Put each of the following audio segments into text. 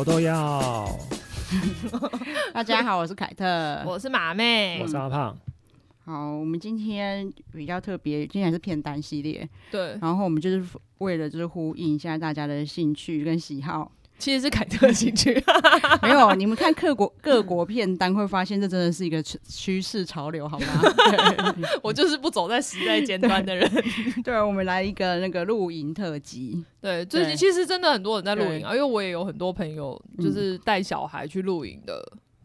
我都要。大家好，我是凯特，我是马妹，我是阿胖。好，我们今天比较特别，今天还是片单系列。对，然后我们就是为了就是呼应一下大家的兴趣跟喜好。其实是凯特的兴趣，没有你们看各国各国片单会发现，这真的是一个趋趋势潮流，好吗？我就是不走在时代尖端的人。对，我们来一个那个露营特辑。对，最近其实真的很多人在露营啊，因为我也有很多朋友就是带小孩去露营的。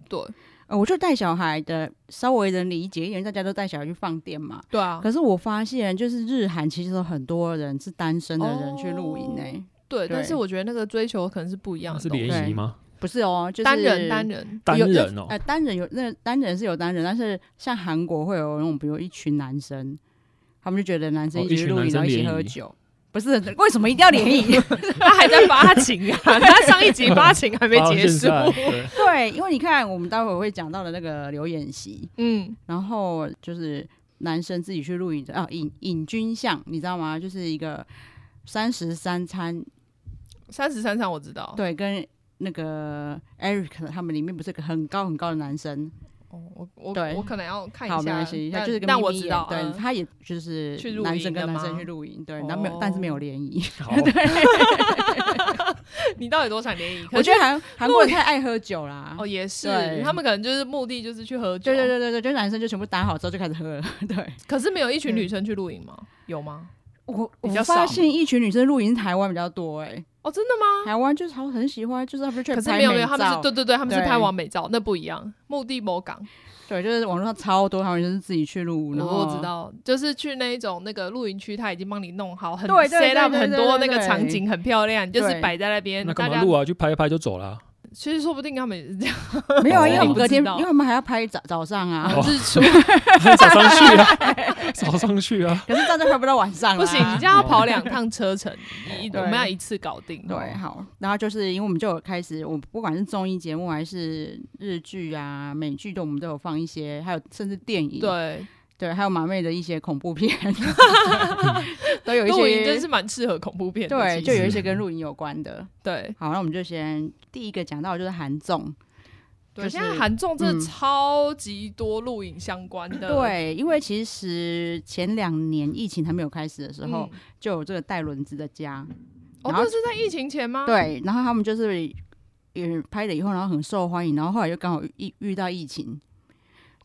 对，呃，我就带小孩的稍微能理解一点，大家都带小孩去放电嘛。对啊。可是我发现，就是日韩其实有很多人是单身的人去露营呢、欸。哦对，但是我觉得那个追求可能是不一样的。是联谊吗？不是哦，就是单人单人单人哦。呃，单人有那单人是有单人，但是像韩国会有那种，比如一群男生，他们就觉得男生一起露营，然后一起喝酒。不是，为什么一定要联谊？他还在发情啊！他上一集发情还没结束。对，因为你看，我们待会会讲到的那个刘演习，嗯，然后就是男生自己去露营的啊，尹尹君相，你知道吗？就是一个三十三餐。三十三场我知道，对，跟那个 Eric 他们里面不是个很高很高的男生。哦，我我对。我可能要看一下，好没关系，他就是个但我知道，对，他也就是男生跟男生去露营，对，然后没有，但是没有联谊。对，你到底多想联谊？我觉得韩韩国人太爱喝酒啦，哦，也是，他们可能就是目的就是去喝酒，对对对对对，就男生就全部打好之后就开始喝了，对。可是没有一群女生去露营吗？有吗？我我发现一群女生露营台湾比较多哎。哦，真的吗？台湾就是好很喜欢，就是他们去拍美照。可是没有没有，他们是对对对，他们是拍完美照，那不一样。目的某港，对，就是网络上超多，他们就是自己去露。然后我知道，就是去那一种那个露营区，他已经帮你弄好，很 set up 很多那个场景很漂亮，就是摆在那边。那干嘛录啊？就拍一拍就走了。其实说不定他们也是这样，没有，因为我们隔天，因为我们还要拍早早上啊，日出，早上去啊，早上去啊。可是这样就拍不到晚上，不行，你这样要跑两趟车程，我们要一次搞定。对，好，然后就是因为我们就有开始，我不管是综艺节目还是日剧啊、美剧，都我们都有放一些，还有甚至电影，对。对，还有马妹的一些恐怖片，都有一些。露营真是蛮适合恐怖片的。对，就有一些跟露营有关的。对，好，那我们就先第一个讲到的就是韩综。对，现在韩综真的超级多露营相关的。对，因为其实前两年疫情还没有开始的时候，就有这个带轮子的家。哦，那是在疫情前吗？对，然后他们就是也拍了以后，然后很受欢迎，然后后来又刚好遇遇到疫情。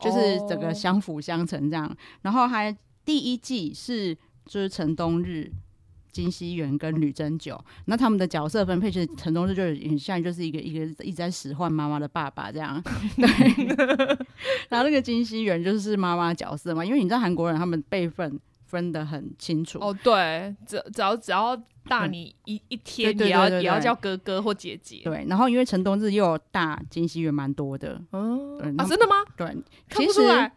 就是整个相辅相成这样，然后还第一季是就是陈冬日、金熙元跟吕珍九，那他们的角色分配其实陈东日就很像就是一个一个一直在使唤妈妈的爸爸这样，对。然后那个金熙元就是妈妈角色嘛，因为你知道韩国人他们辈分分得很清楚哦，对，只只要只要大你一、嗯、一天也要也要叫哥哥或姐姐，对。然后因为陈东日又有大金熙元蛮多的，嗯，啊，真的吗？对，看不出来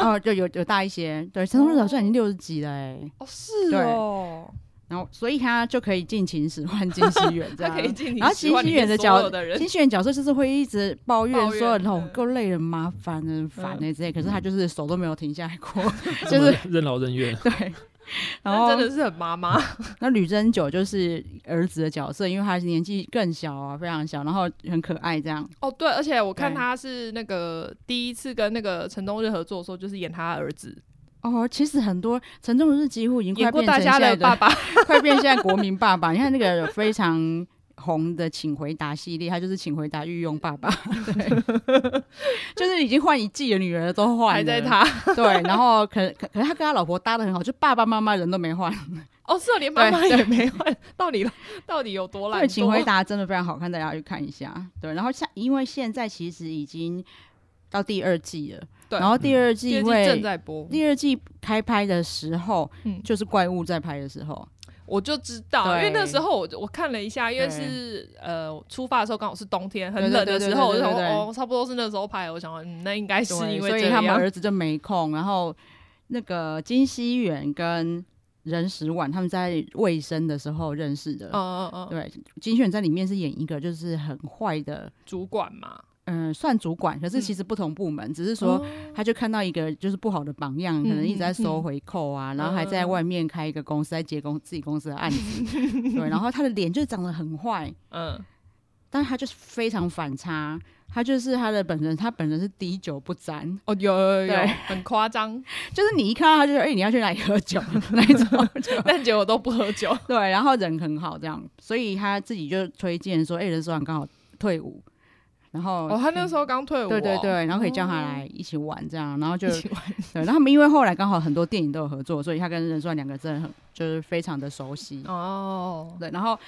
哦，就有有大一些，对，陈东日好像已经六十几了，哎，哦，是哦。然后，所以他就可以尽情使唤金熙元，这样。他可以尽情使唤。然后金熙元的角，金熙元角色就是会一直抱怨说：“哦，够累了，麻烦了，烦了之类。”可是他就是手都没有停下来过，就是任劳任怨。对，然后真的是很妈妈。那吕珍九就是儿子的角色，因为他年纪更小啊，非常小，然后很可爱这样。哦，对，而且我看他是那个第一次跟那个陈东日合作的时候，就是演他儿子。哦，其实很多陈东日几乎已经快变成大家的爸爸，快变现在国民爸爸。你看那个非常红的《请回答》系列，他就是《请回答》御用爸爸，对，就是已经换一季的女儿都换了，还在他对，然后可可可是他跟他老婆搭的很好，就爸爸妈妈人都没换。哦，是哦，连妈妈也没换，到底到底有多烂？对，《请回答》真的非常好看，大家去看一下。对，然后像因为现在其实已经到第二季了。对。然后第二季因为正在播，第二季开拍的时候，嗯，就是怪物在拍的时候，我就知道，因为那时候我我看了一下，因为是呃出发的时候刚好是冬天，很冷的时候，我就想哦，差不多是那时候拍，我想说，嗯，那应该是因为所以他们儿子就没空，然后那个金熙元跟任时婉他们在卫生的时候认识的，嗯嗯嗯，对，金熙元在里面是演一个就是很坏的主管嘛。嗯，算主管，可是其实不同部门，嗯、只是说他就看到一个就是不好的榜样，嗯、可能一直在收回扣啊，嗯、然后还在外面开一个公司，在接公自己公司的案子，对，然后他的脸就长得很坏，嗯，但是他就是非常反差。他就是他的本人，他本人是滴酒不沾哦，有有有，很夸张，就是你一看到他就说，哎、欸，你要去哪里喝酒？那一种，但结果都不喝酒，对，然后人很好这样，所以他自己就推荐说，哎、欸，任时完刚好退伍，然后哦，他那时候刚退伍、哦，对对对，然后可以叫他来一起玩这样，然后就一起玩，对，然后他们因为后来刚好很多电影都有合作，所以他跟任时完两个真的很就是非常的熟悉。哦，对，然后。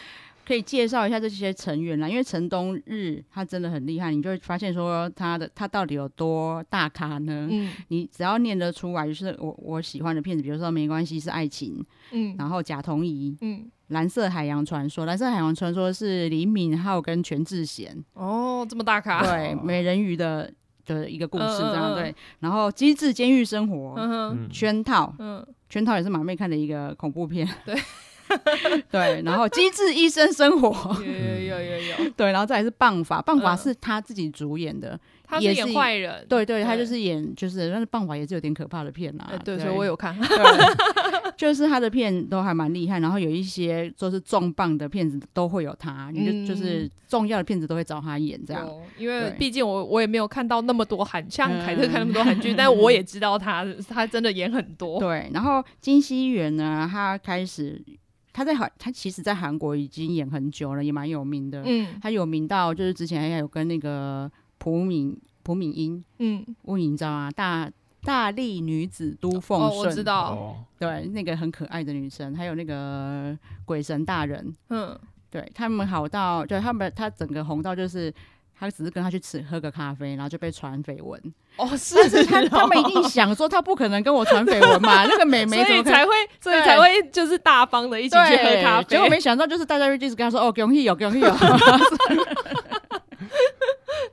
可以介绍一下这些成员啦，因为陈东日他真的很厉害，你就会发现说他的他到底有多大咖呢？嗯，你只要念得出来，就是我我喜欢的片子，比如说没关系是爱情，嗯，然后甲同仪，嗯，蓝色海洋传说，蓝色海洋传说是李敏镐跟全智贤，哦，这么大咖，对，美人鱼的的一个故事这样对，然后机智监狱生活，嗯圈套，嗯，圈套也是马妹看的一个恐怖片，对。对，然后《机智医生生活》有有有有有，对，然后再来是《棒法》，《棒法》是他自己主演的，他是演坏人，对对，他就是演就是，但是《棒法》也是有点可怕的片啊，对，所以我有看，就是他的片都还蛮厉害，然后有一些就是重磅的片子都会有他，你就就是重要的片子都会找他演这样，因为毕竟我我也没有看到那么多韩，像凯特看那么多韩剧，但我也知道他 他真的演很多，对，然后金熙元呢，他开始。他在韩，他其实，在韩国已经演很久了，也蛮有名的。嗯，他有名到就是之前还有跟那个朴敏朴敏英，嗯，问你知道吗？大大力女子都奉顺，哦，我知道，对，那个很可爱的女生，还有那个鬼神大人，嗯，对他们好到，对他们他整个红到就是。他只是跟他去吃喝个咖啡，然后就被传绯闻。哦，是，是他他们一定想说他不可能跟我传绯闻嘛，那个美眉怎么才会，所以才会就是大方的一起去喝咖啡。结果没想到就是大家就一直跟他说哦，恭喜有恭喜有，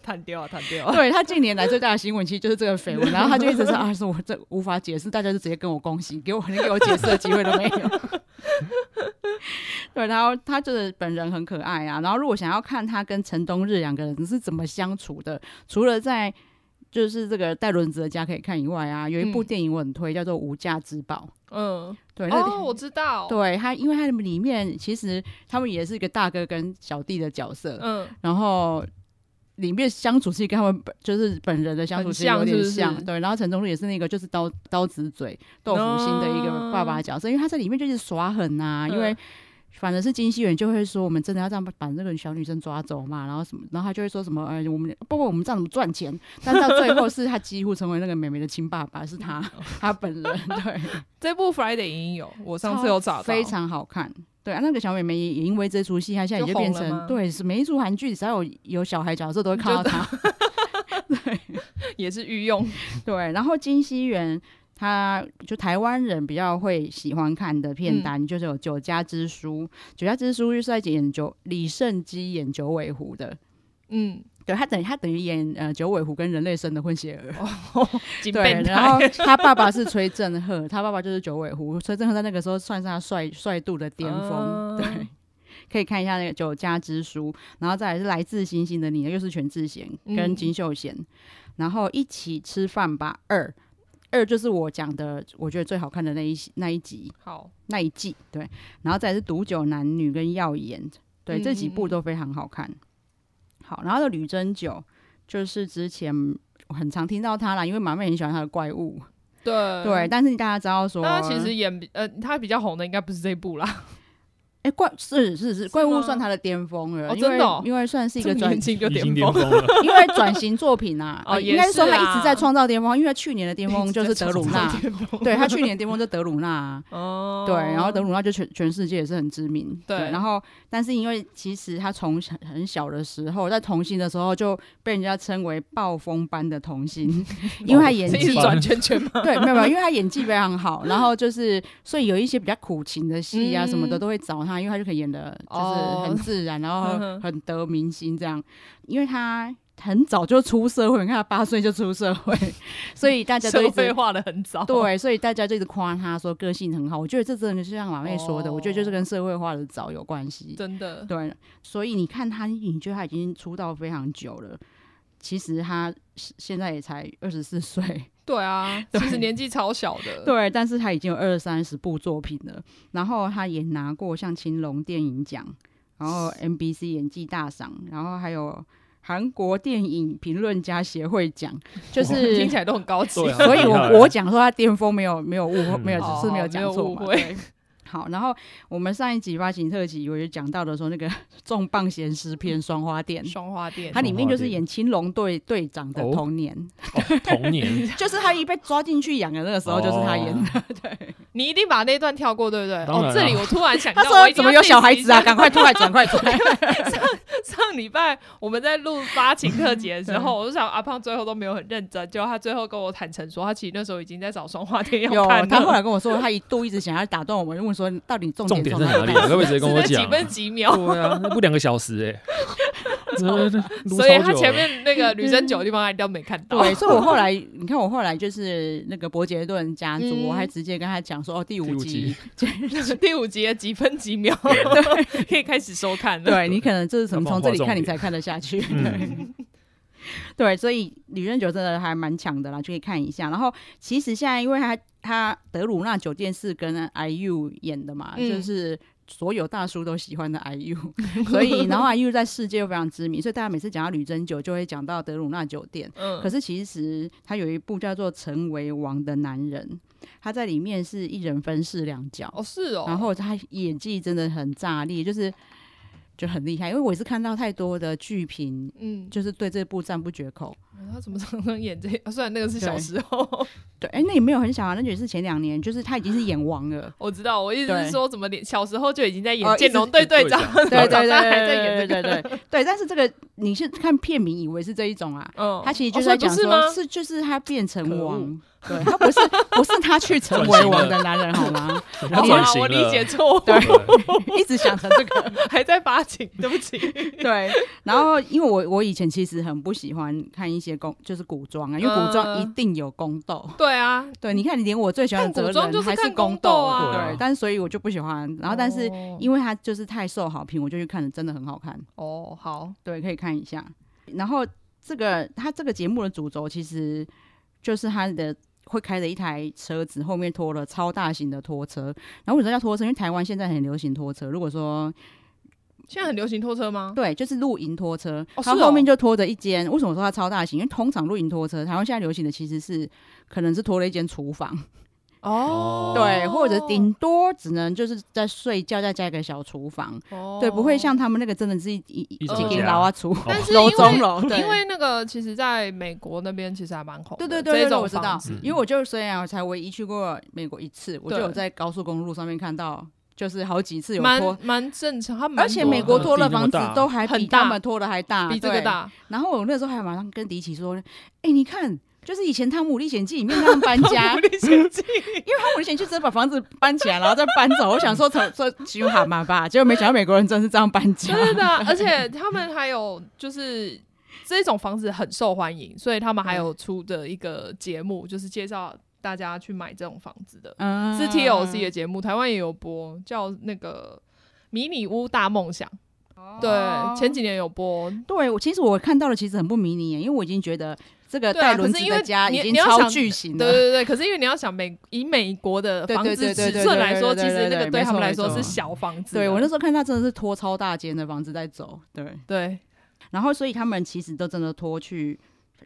弹掉啊弹掉啊。对他近年来最大的新闻其实就是这个绯闻，然后他就一直说啊，说我这无法解释，大家就直接跟我恭喜，给我连 给我解释的机会都没有。对，然后他就是本人很可爱啊。然后如果想要看他跟陈东日两个人是怎么相处的，除了在就是这个带轮子的家可以看以外啊，有一部电影我很推，叫做《无价之宝》。嗯，对，哦，我知道。对他，因为他们里面其实他们也是一个大哥跟小弟的角色。嗯，然后里面相处其实跟他们本就是本人的相处其实有点像。是是对，然后陈东日也是那个就是刀刀子嘴豆腐心的一个爸爸的角色，嗯、因为他在里面就是耍狠啊，嗯、因为。反正是金熙媛就会说，我们真的要这样把那个小女生抓走嘛，然后什么，然后他就会说什么，哎，我们不管我们这样怎么赚钱，但到最后是他几乎成为那个美眉的亲爸爸，是他 他本人。对，这部 Friday 已经有，我上次有找到，非常好看。对啊，那个小美眉也因为这出戏，她现在已经变成对，是每一出韩剧只要有有小孩角色都会看到她。对，也是御用。对，然后金熙媛。他就台湾人比较会喜欢看的片单，嗯、就是有《酒家之书》，《酒家之书》就是在演九李胜基演九尾狐的，嗯，对他等于他等于演呃九尾狐跟人类生的混血儿，哦、对，然后 他爸爸是崔振赫，他爸爸就是九尾狐，崔振赫在那个时候算是他帅帅度的巅峰，嗯、对，可以看一下那个《酒家之书》，然后再来是来自星星的你，又是全智贤跟金秀贤，嗯、然后一起吃饭吧二。二就是我讲的，我觉得最好看的那一那一集，好那一季，对，然后再是毒酒男女跟耀眼，对，嗯、这几部都非常好看。好，然后的吕珍九就是之前很常听到他啦，因为马妹很喜欢他的怪物，对对，但是大家知道说，他其实演呃他比较红的应该不是这一部啦。哎，怪是是是，怪物算他的巅峰了，因为因为算是一个转型就巅峰了，因为转型作品啊，哦，应该说他一直在创造巅峰，因为他去年的巅峰就是德鲁纳，对他去年的巅峰就德鲁纳，哦，对，然后德鲁纳就全全世界也是很知名，对，然后但是因为其实他从小很小的时候在童星的时候就被人家称为暴风般的童星，因为他演技转圈圈嘛，对，没有没有，因为他演技非常好，然后就是所以有一些比较苦情的戏啊什么的都会找他。因为他就可以演的，就是很自然，然后很得民心这样。因为他很早就出社会，你看他八岁就出社会，所以大家都社会化的很早。对，所以大家就一直夸他说个性很好。我觉得这真的就像马妹说的，我觉得就是跟社会化的早有关系。真的，对。所以你看他，你觉得他已经出道非常久了，其实他现在也才二十四岁。对啊，其实年纪超小的。对，但是他已经有二三十部作品了，然后他也拿过像青龙电影奖，然后 MBC 演技大赏，然后还有韩国电影评论家协会奖，就是听起来都很高级。所以我我讲说他巅峰没有没有误没有只是没有讲错嘛。好，然后我们上一集发行特辑，我就讲到的时候，那个 重磅咸湿片《双花店》，双花店，它里面就是演青龙队队长的童年，童年，就是他一被抓进去养的那个时候，就是他演的。对，你一定把那段跳过，对不对？哦，这里我突然想到，他说怎么有小孩子啊？赶快出来转，快转！上上礼拜我们在录发情特辑的时候，我就想阿胖最后都没有很认真，结果他最后跟我坦诚说，他其实那时候已经在找双花店要看。他后来跟我说，他一度一直想要打断我们，问。说到底重点在哪里？可不可以直接跟我讲？几分几秒？对啊，那不两个小时哎、欸，所以他前面那个女生酒的地方他都没看到。对，所以我后来你看，我后来就是那个伯杰顿家族，嗯、我还直接跟他讲说，哦，第五集，第五集，第五集的几分几秒，对，可以开始收看了。对，你可能就是从从这里看，你才看得下去。对。嗯 对，所以李珍九真的还蛮强的啦，就可以看一下。然后其实现在，因为他他德鲁纳酒店是跟 IU 演的嘛，嗯、就是所有大叔都喜欢的 IU，所以然后 IU 在世界又非常知名，所以大家每次讲到吕珍九，就会讲到德鲁纳酒店。嗯，可是其实他有一部叫做《成为王的男人》，他在里面是一人分饰两角。哦，是哦。然后他演技真的很炸裂，就是。就很厉害，因为我也是看到太多的剧评，嗯，就是对这部赞不绝口。嗯、他怎么常常演这？啊，虽然那个是小时候，对，哎、欸，那也没有很小啊，那也是前两年，就是他已经是演王了。我知道，我意思是说，怎么连小时候就已经在演剑龙队队长，对对 对对，还在演，对对对对。但是这个你是看片名以为是这一种啊，嗯，他其实就是在讲说，是就是他变成王。对，他不是不是他去成为王的男人好吗？好吗？我理解错，对，一直想成这个，还在发情，对不起。对，然后因为我我以前其实很不喜欢看一些宫，就是古装啊，因为古装一定有宫斗。对啊，对，你看，你连我最喜欢的古装还是宫斗啊，对，但是所以我就不喜欢。然后，但是因为他就是太受好评，我就去看了，真的很好看。哦，好，对，可以看一下。然后这个他这个节目的主轴其实就是他的。会开着一台车子，后面拖了超大型的拖车。然后为什么叫拖车？因为台湾现在很流行拖车。如果说现在很流行拖车吗？对，就是露营拖车。它后面就拖着一间。为什么说它超大型？因为通常露营拖车，台湾现在流行的其实是可能是拖了一间厨房。哦，对，或者顶多只能就是在睡觉，再加一个小厨房。哦，对，不会像他们那个真的是一一间老啊厨，但是 因为因为那个其实在美国那边其实还蛮红。对对对，这我知道，因为我就虽然我才唯一去过美国一次，我就有在高速公路上面看到，就是好几次有拖，蛮正常。他而且美国拖的房子都还比他们拖的还大，比这个大。然后我那时候还马上跟迪奇说：“哎，你看。”就是以前《汤姆历险记》里面他们搬家，《历险记》因为《汤姆历险记》真的把房子搬起来，然后再搬走。我想说，说说凶悍嘛吧，结果没想到美国人真是这样搬家。真的，而且他们还有就是这种房子很受欢迎，所以他们还有出的一个节目，就是介绍大家去买这种房子的，嗯、是 TLC 的节目，台湾也有播，叫那个《迷你屋大梦想》。对，前几年有播。对，我其实我看到的其实很不迷你，因为我已经觉得。这个带轮子的家已经超巨型了，对对对。可是因为你要想美以美国的房子尺寸来说，其实那个对他们来说是小房子。对，我那时候看他真的是拖超大间的房子在走，对对。然后所以他们其实都真的拖去，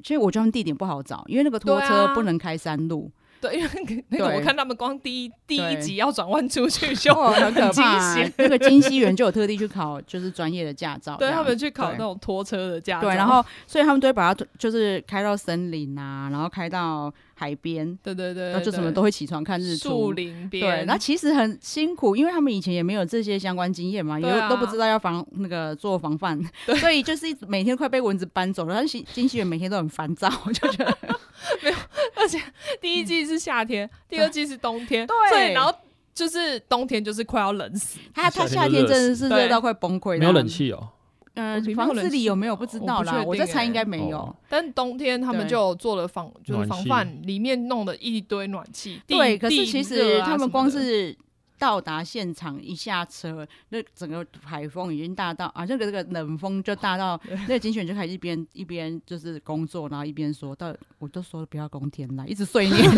其实我觉得他们地点不好找，因为那个拖车不能开山路。对，因为那个我看他们光第一第一集要转弯出去就很可怕。那个金熙元就有特地去考，就是专业的驾照，对他们去考那种拖车的驾照。对，然后所以他们都会把它就是开到森林啊，然后开到海边。对对对，然后就什么都会起床看日出。树林边。对，那其实很辛苦，因为他们以前也没有这些相关经验嘛，也都不知道要防那个做防范，所以就是每天快被蚊子搬走了。但是金熙元每天都很烦躁，我就觉得。没有，而且第一季是夏天，第二季是冬天，对，然后就是冬天就是快要冷死，他他夏天真的是热到快崩溃，没有冷气哦。嗯，房子里有没有不知道啦，我在猜应该没有。但冬天他们就做了防，就是防范里面弄了一堆暖气。对，可是其实他们光是到达现场一下车，那整个海风已经大到啊，这个这个冷风就大到，那个警犬就开始一边一边就是工作，然后一边说到，我就说不要冬天来，一直碎念，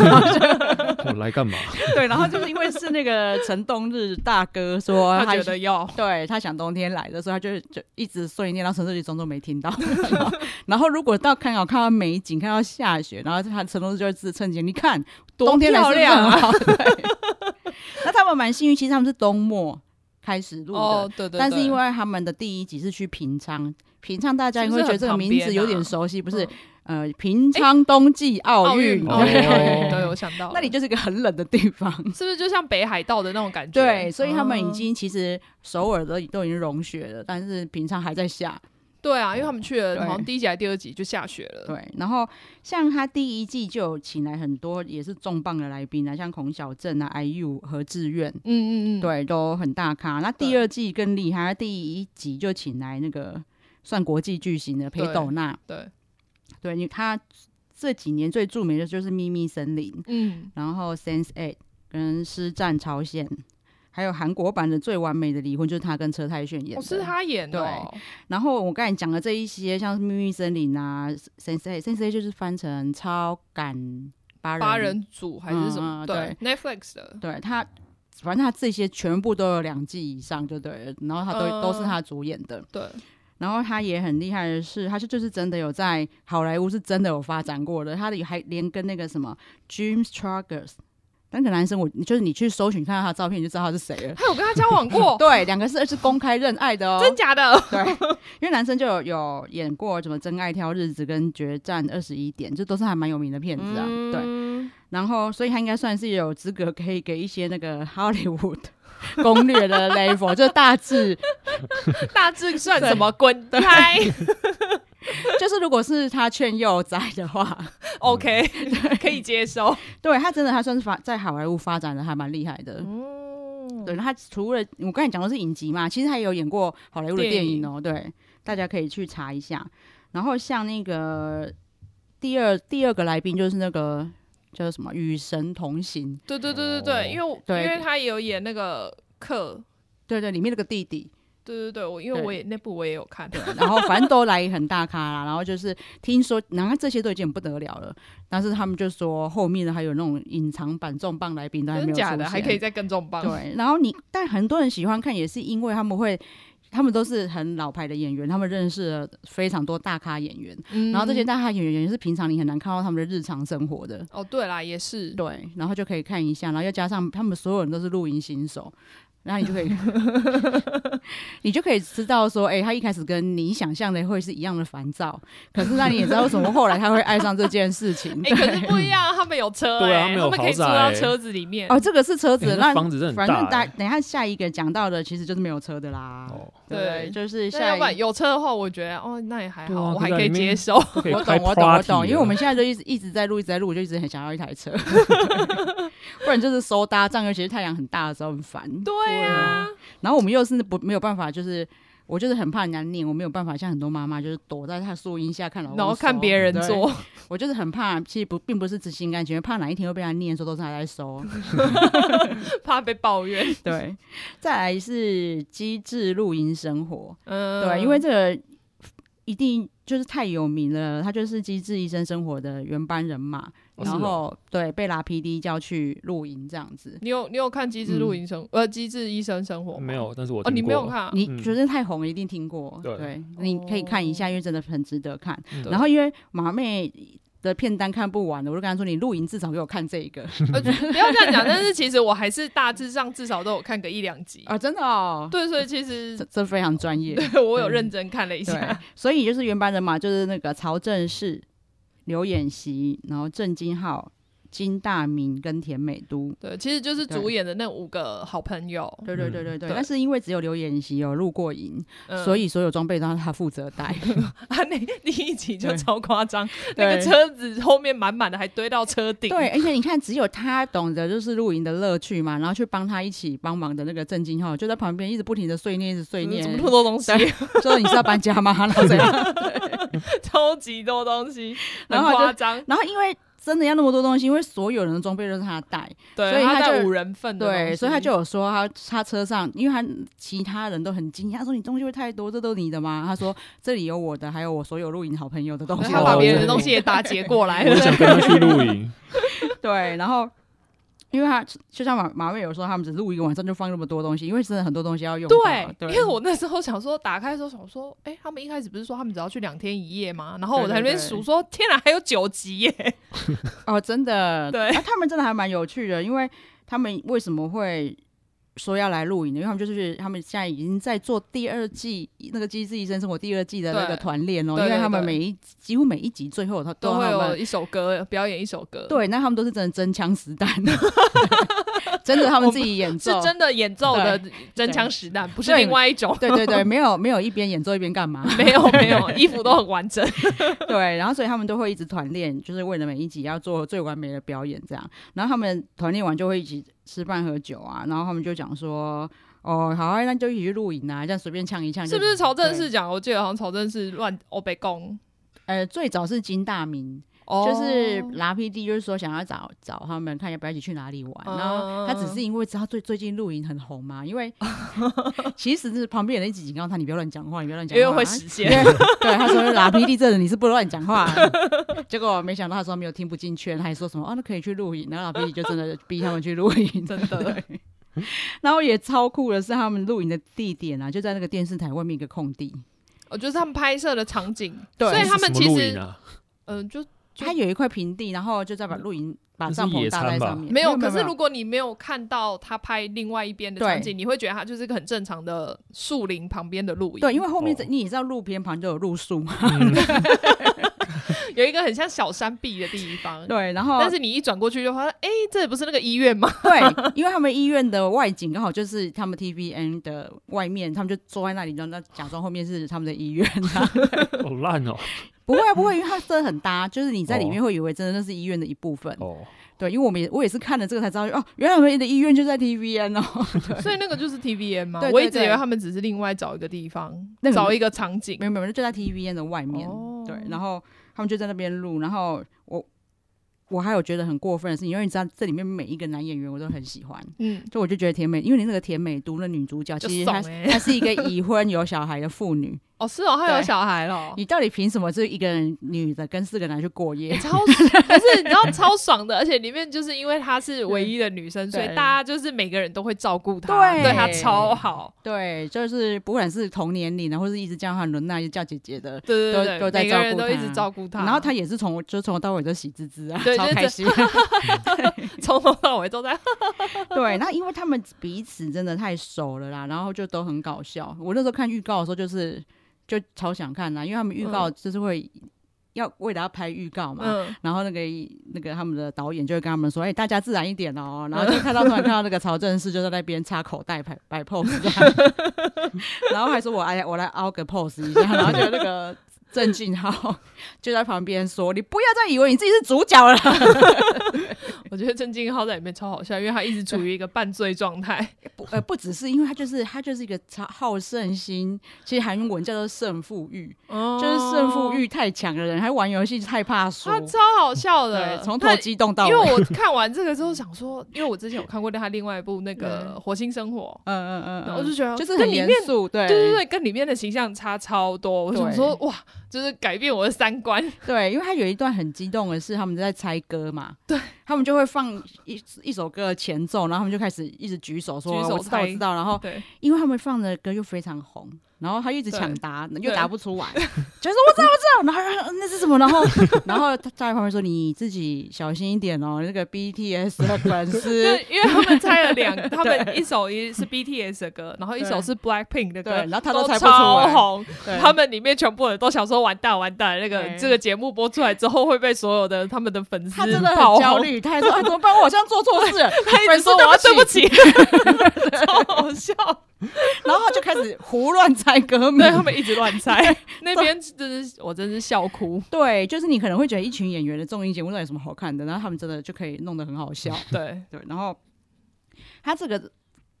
我来干嘛？对，然后就是因为是那个陈冬日大哥说他，他觉得要，对他想冬天来的时候，他就就一直碎念，然后陈志礼装作没听到。然后，然后如果到看好看到美景，看到下雪，然后他陈冬日就会自称你看冬天漂亮啊。对 那他们蛮幸运，其实他们是冬末开始录的，哦，对对对。但是因为他们的第一集是去平昌，平昌大家应该会觉得这个名字有点熟悉，不，是？呃，平昌冬季奥运，奥运对，对，我想到那里就是一个很冷的地方，是不是就像北海道的那种感觉？对，所以他们已经其实首尔都都已经融雪了，但是平昌还在下。对啊，因为他们去了，好像第一集还是第二集就下雪了。对，然后像他第一季就有请来很多也是重磅的来宾啊，像孔晓振啊、IU、和志远，嗯嗯嗯，对，都很大咖。那第二季更厉害，他第一集就请来那个算国际巨星的裴斗娜。对，对，你他这几年最著名的就是《秘密森林》，嗯，然后《Sense Eight》跟《师战朝鲜》。还有韩国版的《最完美的离婚》，就是他跟车太铉演的，哦，是他演的，哦。对，然后我刚才讲的这一些，像是《秘密森林》啊，《Sensei》，《Sensei》就是翻成超感八人八人组还是什么？嗯、对，对，Netflix 的。对他，反正他这些全部都有两季以上，就对了。然后他都、呃、都是他主演的。对。然后他也很厉害的是，他是就是真的有在好莱坞是真的有发展过的。他的还连跟那个什么 James 那个男生，我就是你去搜寻看到他的照片，你就知道他是谁了。他有跟他交往过？对，两个是是公开认爱的哦。真假的？对，因为男生就有有演过什么《真爱挑日子》跟《决战二十一点》，这都是还蛮有名的片子啊。嗯、对，然后所以他应该算是有资格可以给一些那个 Hollywood 攻略的 level，就大致大致算什么滚开。就是如果是他劝幼崽的话，OK，可以接受。对，他真的他算是发在好莱坞发展的还蛮厉害的。嗯，对，他除了我刚才讲的是影集嘛，其实他也有演过好莱坞的电影哦、喔。对，大家可以去查一下。然后像那个第二第二个来宾就是那个叫什么《与神同行》。对对对对对，因为对因为他也有演那个课，对，对对，里面那个弟弟。对对对，我因为我也那部我也有看，然后反正都来很大咖啦，然后就是听说，然后这些都已经不得了了，但是他们就说后面的还有那种隐藏版重磅来宾都还没有假的还可以再更重磅。对，然后你但很多人喜欢看也是因为他们会，他们都是很老牌的演员，他们认识了非常多大咖演员，嗯、然后这些大咖演员也是平常你很难看到他们的日常生活的。哦，对啦，也是对，然后就可以看一下，然后又加上他们所有人都是露营新手。然后你就可以，你就可以知道说，哎、欸，他一开始跟你想象的会是一样的烦躁，可是那你也知道为什么后来他会爱上这件事情。哎、欸，可是不一样，他们有车、欸，对啊，他们有他们可以坐到车子里面。哦，这个是车子，欸、那房子真的很大、欸。反正大，等一下下一个讲到的其实就是没有车的啦。哦，对，就是下一个有车的话，我觉得哦，那也还好，啊、我还可以接受。我懂，我懂，我懂，我懂，因为我们现在就一直一直在录，一直在录，我就一直很想要一台车，不然就是收搭帐，尤其是太阳很大的时候很烦。对啊。然后我们又是不没有办法，就是我就是很怕人家念，我没有办法像很多妈妈就是躲在她树荫下看老公，然后看别人做。我就是很怕，其实不并不是只心甘情愿，怕哪一天会被他念说都是他在收，怕被抱怨。对，再来是机智露营生活，嗯，对，因为这个一定就是太有名了，他就是机智医生生活的原班人马。然后对，被拉 PD 叫去露营这样子。你有你有看《机智露营生》呃，《机智医生生活》没有？但是我哦，你没有看，你觉得太红，一定听过。对，你可以看一下，因为真的很值得看。然后因为马妹的片单看不完了，我就跟他说：“你露营至少给我看这一个。” 不要这样讲，但是其实我还是大致上至少都有看个一两集啊，真的哦。对，所以其实这这非常专业。对，我有认真看了一下，所以就是原班人马，就是那个曹正奭、刘演习，然后郑金浩。金大明跟田美都，对，其实就是主演的那五个好朋友。对对对对对。但是因为只有刘演习有露过营，所以所有装备都是他负责带。啊，那 第一集就超夸张，那个车子后面满满的，还堆到车顶。对，而且你看，只有他懂得就是露营的乐趣嘛，然后去帮他一起帮忙的那个郑金浩就在旁边一直不停的碎念，一直碎念，怎么那么多东西？说你是要搬家吗？然后怎样？超级多东西，很夸张。然后因为。真的要那么多东西，因为所有人的装备都是他带，对，所以他就五人份的，对，所以他就有说他他车上，因为他其他人都很惊讶，他说你东西会太多，这都是你的吗？他说这里有我的，还有我所有露营好朋友的东西，他把别人的东西也打劫过来了，我想跟他去露营，对，然后。因为他就像马马未有说，他们只录一个晚上就放那么多东西，因为真的很多东西要用。对，对，因为我那时候想说，打开的时候想说，哎、欸，他们一开始不是说他们只要去两天一夜吗？然后我在那边数说，天哪，还有九集耶！哦，真的，对，啊，他们真的还蛮有趣的，因为他们为什么会？说要来录影的，因为他们就是他们现在已经在做第二季那个《机智医生生活》第二季的那个团练哦，因为他们每一几乎每一集最后他都会有一首歌表演一首歌，对，那他们都是真的真枪实弹的，真的他们自己演奏，是真的演奏的真枪实弹，不是另外一种，对对对，没有没有一边演奏一边干嘛，没有没有，衣服都很完整，对，然后所以他们都会一直团练，就是为了每一集要做最完美的表演这样，然后他们团练完就会一起。吃饭喝酒啊，然后他们就讲说，哦，好啊，那就一起去露营啊，这样随便呛一呛。是不是曹正是讲？我记得好像曹正是乱哦北宫。呃，最早是金大明，哦、就是拉 PD，就是说想要找找他们，看要不要一起去哪里玩。嗯、然后他只是因为知道最最近露营很红嘛，因为 其实是旁边人一直警告他，你不要乱讲话，你不要乱讲话，因为会实现。对，他说拉 PD 这人你是不乱讲话。结果没想到他说没有听不进去，他还说什么哦，那可以去露营。然后拉 PD 就真的逼他们去露营，真的。然后也超酷的是，他们露营的地点啊，就在那个电视台外面一个空地。哦，就是他们拍摄的场景，对，所以他们其实，嗯、呃，就他有一块平地，然后就再把露营、嗯、把帐篷搭在上面。没有，可是如果你没有看到他拍另外一边的场景，你会觉得他就是一个很正常的树林旁边的露营。对，因为后面你也知道路边旁就有露宿嘛。嗯 有一个很像小山壁的地方，对，然后但是你一转过去就发现，哎、欸，这里不是那个医院吗？对，因为他们医院的外景刚好就是他们 TVN 的外面，他们就坐在那里，然后那假装后面是他们的医院。好烂哦！不会啊，不会，因为它真的很搭，就是你在里面会以为真的那是医院的一部分。哦，对，因为我们也我也是看了这个才知道，哦，原来我们的医院就在 TVN 哦。所以那个就是 TVN 吗？对对对，我一直以为他们只是另外找一个地方，那个、找一个场景。没有没有，就在 TVN 的外面。哦、对，然后。他们就在那边录，然后我我还有觉得很过分的是，因为你知道这里面每一个男演员我都很喜欢，嗯，就我就觉得甜美，因为你那个甜美读的女主角，其实她她是一个已婚有小孩的妇女。哦，是哦，他有小孩了。你到底凭什么就一个人女的跟四个男去过夜？超，可是你知道超爽的，而且里面就是因为她是唯一的女生，所以大家就是每个人都会照顾她，对她超好。对，就是不管是同年龄的，或是一直叫她伦娜，一直叫姐姐的，对对对，都在照顾她，都一直照顾她。然后她也是从就从头到尾都喜滋滋啊，超开心，从头到尾都在。对，那因为他们彼此真的太熟了啦，然后就都很搞笑。我那时候看预告的时候，就是。就超想看呐，因为他们预告就是会要为了要拍预告嘛，嗯、然后那个那个他们的导演就会跟他们说：“哎、欸，大家自然一点哦。”然后就看到突然看到那个曹正奭就在那边插口袋摆摆 pose，然后还说我：“我哎，我来凹个 pose 一下。”然后就那个。郑俊浩 就在旁边说：“你不要再以为你自己是主角了。”我觉得郑俊浩在里面超好笑，因为他一直处于一个半醉状态。不，呃，不只是因为他就是他就是一个超好胜心，其实韩文叫做胜负欲，哦、就是胜负欲太强的人，还玩游戏太怕输。他超好笑的，从头激动到。因为我看完这个之后想说，因为我之前有看过他另外一部那个《火星生活》，嗯嗯嗯，我就觉得就是很严肃，对对对对，跟里面的形象差超多。我想说，哇。就是改变我的三观，对，因为他有一段很激动的是，他们在猜歌嘛，对，他们就会放一一首歌的前奏，然后他们就开始一直举手说，举手，我知道，我知道，然后，对，因为他们放的歌又非常红。然后他一直抢答，又答不出来，就是我知道我知道，然后那是什么？然后然后他在旁边说：“你自己小心一点哦，那个 BTS 的粉丝。”因为他们猜了两，他们一首一是 BTS 的歌，然后一首是 Blackpink 的歌，然后他都猜不出来。红，他们里面全部人都想说：“完蛋完蛋，那个这个节目播出来之后会被所有的他们的粉丝。”他真的很焦虑，他还说：“怎么办？我好像做错事了。”他一直说：“我要对不起。”超好笑。然后他就开始胡乱猜歌名，对，他们一直乱猜。那边真是我真是笑哭。对，就是你可能会觉得一群演员的综艺节目到底有什么好看的，然后他们真的就可以弄得很好笑。对对，然后他这个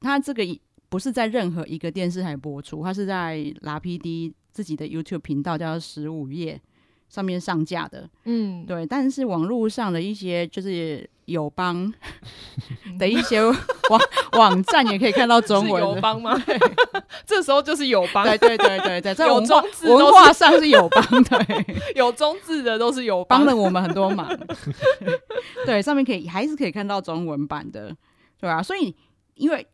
他这个不是在任何一个电视台播出，他是在拉 PD 自己的 YouTube 频道叫十五夜上面上架的，嗯，对。但是网络上的一些就是友邦的一些网网站也可以看到中文友邦吗？这时候就是友邦，对对对对对，在有文化文化上是友邦，对，有中字的都是友邦帮了我们很多忙。对，上面可以还是可以看到中文版的，对啊。所以因为。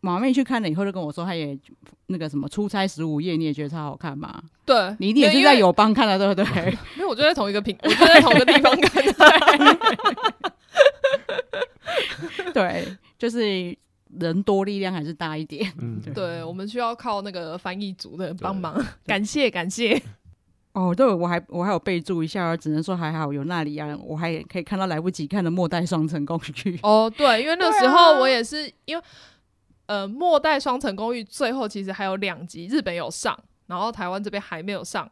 马妹去看了以后，就跟我说，她也那个什么出差十五夜，你也觉得超好看吗？对，你一定也是在友邦看的，对不对？因为我就在同一个平，我就在同一个地方 看的。对，就是人多力量还是大一点。嗯，对，我们需要靠那个翻译组的帮忙，感谢感谢。哦，对，我还我还有备注一下，只能说还好有那里亚，我还可以看到来不及看的《末代双层公寓》。哦，对，因为那时候我也是因为。呃，末代双层公寓最后其实还有两集，日本有上，然后台湾这边还没有上。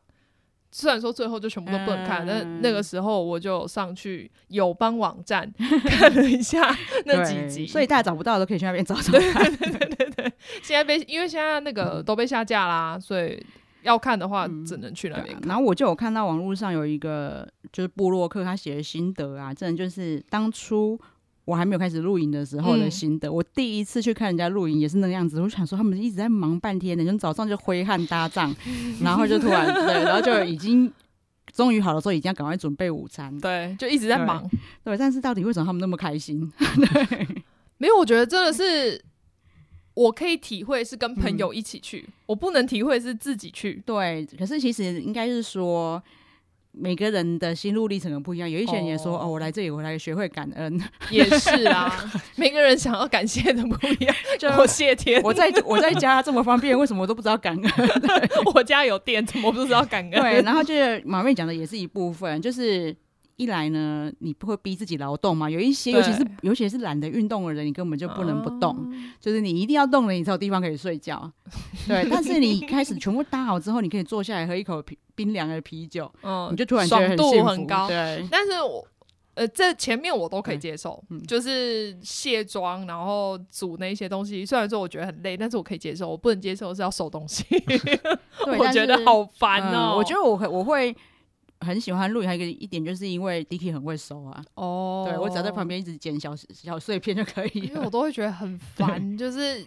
虽然说最后就全部都不能看，嗯、但那个时候我就上去友邦网站看了一下 那几集，所以大家找不到都可以去那边找 找。对对对对对对，现在被因为现在那个都被下架啦，所以要看的话只能去那边、嗯啊。然后我就有看到网络上有一个就是布洛克他写的心得啊，真的就是当初。我还没有开始露营的时候的心得，嗯、我第一次去看人家露营也是那个样子。我想说他们一直在忙半天的，从早上就挥汗搭帐，然后就突然对，然后就已经终于好的时候，已经要赶快准备午餐。对，就一直在忙对。对，但是到底为什么他们那么开心？对，没有，我觉得真的是我可以体会是跟朋友一起去，嗯、我不能体会是自己去。对，可是其实应该是说。每个人的心路历程不一样，有一些人也说：“哦，哦，我来这里，我来学会感恩。”也是啊，每个人想要感谢的不一样。就我谢天，我在我在家这么方便，为什么我都不知道感恩？我家有电，怎么不知道感恩？对，然后就是马妹讲的也是一部分，就是。一来呢，你不会逼自己劳动嘛？有一些，尤其是尤其是懒得运动的人，你根本就不能不动。嗯、就是你一定要动了，你才有地方可以睡觉。对，但是你开始全部搭好之后，你可以坐下来喝一口冰冰凉的啤酒，嗯，你就突然觉得很很高。对，但是我呃，这前面我都可以接受，嗯、就是卸妆然后煮那些东西。虽然说我觉得很累，但是我可以接受。我不能接受是要收东西，我觉得好烦哦、喔嗯。我觉得我会我会。很喜欢录影，还有一个一点，就是因为 Dicky 很会收啊。哦，对，我只要在旁边一直捡小小碎片就可以。因为我都会觉得很烦，就是。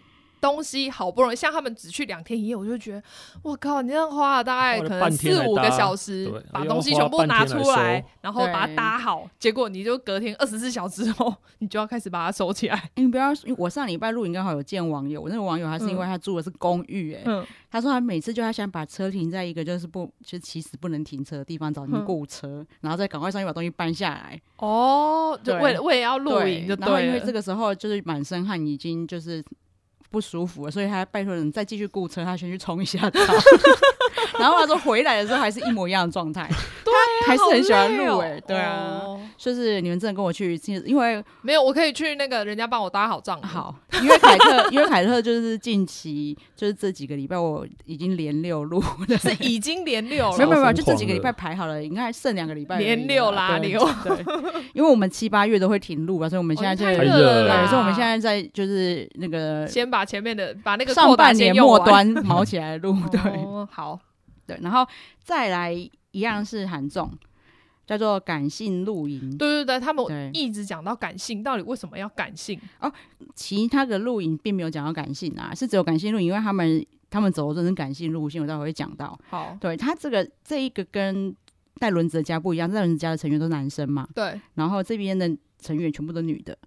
东西好不容易，像他们只去两天一夜，我就觉得，我靠，你这样花了大概可能四五个小时，把东西全部拿出来，然后把它搭好，结果你就隔天二十四小时后，你就要开始把它收起来。你不要，我上礼拜录影刚好有见网友，我那个网友他是因为他住的是公寓，哎，他说他每次就他想把车停在一个就是不，就其实不能停车的地方，找人雇车，然后再赶快上去把东西搬下来。哦，就为了为了要录影，就然后因为这个时候就是满身汗，已经就是。不舒服了，所以他拜托人再继续雇车，他先去冲一下澡。然后他说回来的时候还是一模一样的状态，对，还是很喜欢录哎，对啊，就是你们真的跟我去，因为没有，我可以去那个人家帮我搭好帐好，因为凯特，因为凯特就是近期就是这几个礼拜我已经连六录，是已经连六了，没有没有没有，就这几个礼拜排好了，应该还剩两个礼拜连六啦六，对，因为我们七八月都会停录吧，所以我们现在就太热了，所以我们现在在就是那个先把前面的把那个上半年末端毛起来录，对，好。对，然后再来一样是韩综，叫做感性露营。对对对，他们一直讲到感性，到底为什么要感性？哦，其他的露营并没有讲到感性啊，是只有感性露营，因为他们他们走的都是感性路线，我待会会讲到。好，对他这个这一个跟带轮子的家不一样，带轮子家的成员都是男生嘛。对，然后这边的。成员全部都女的，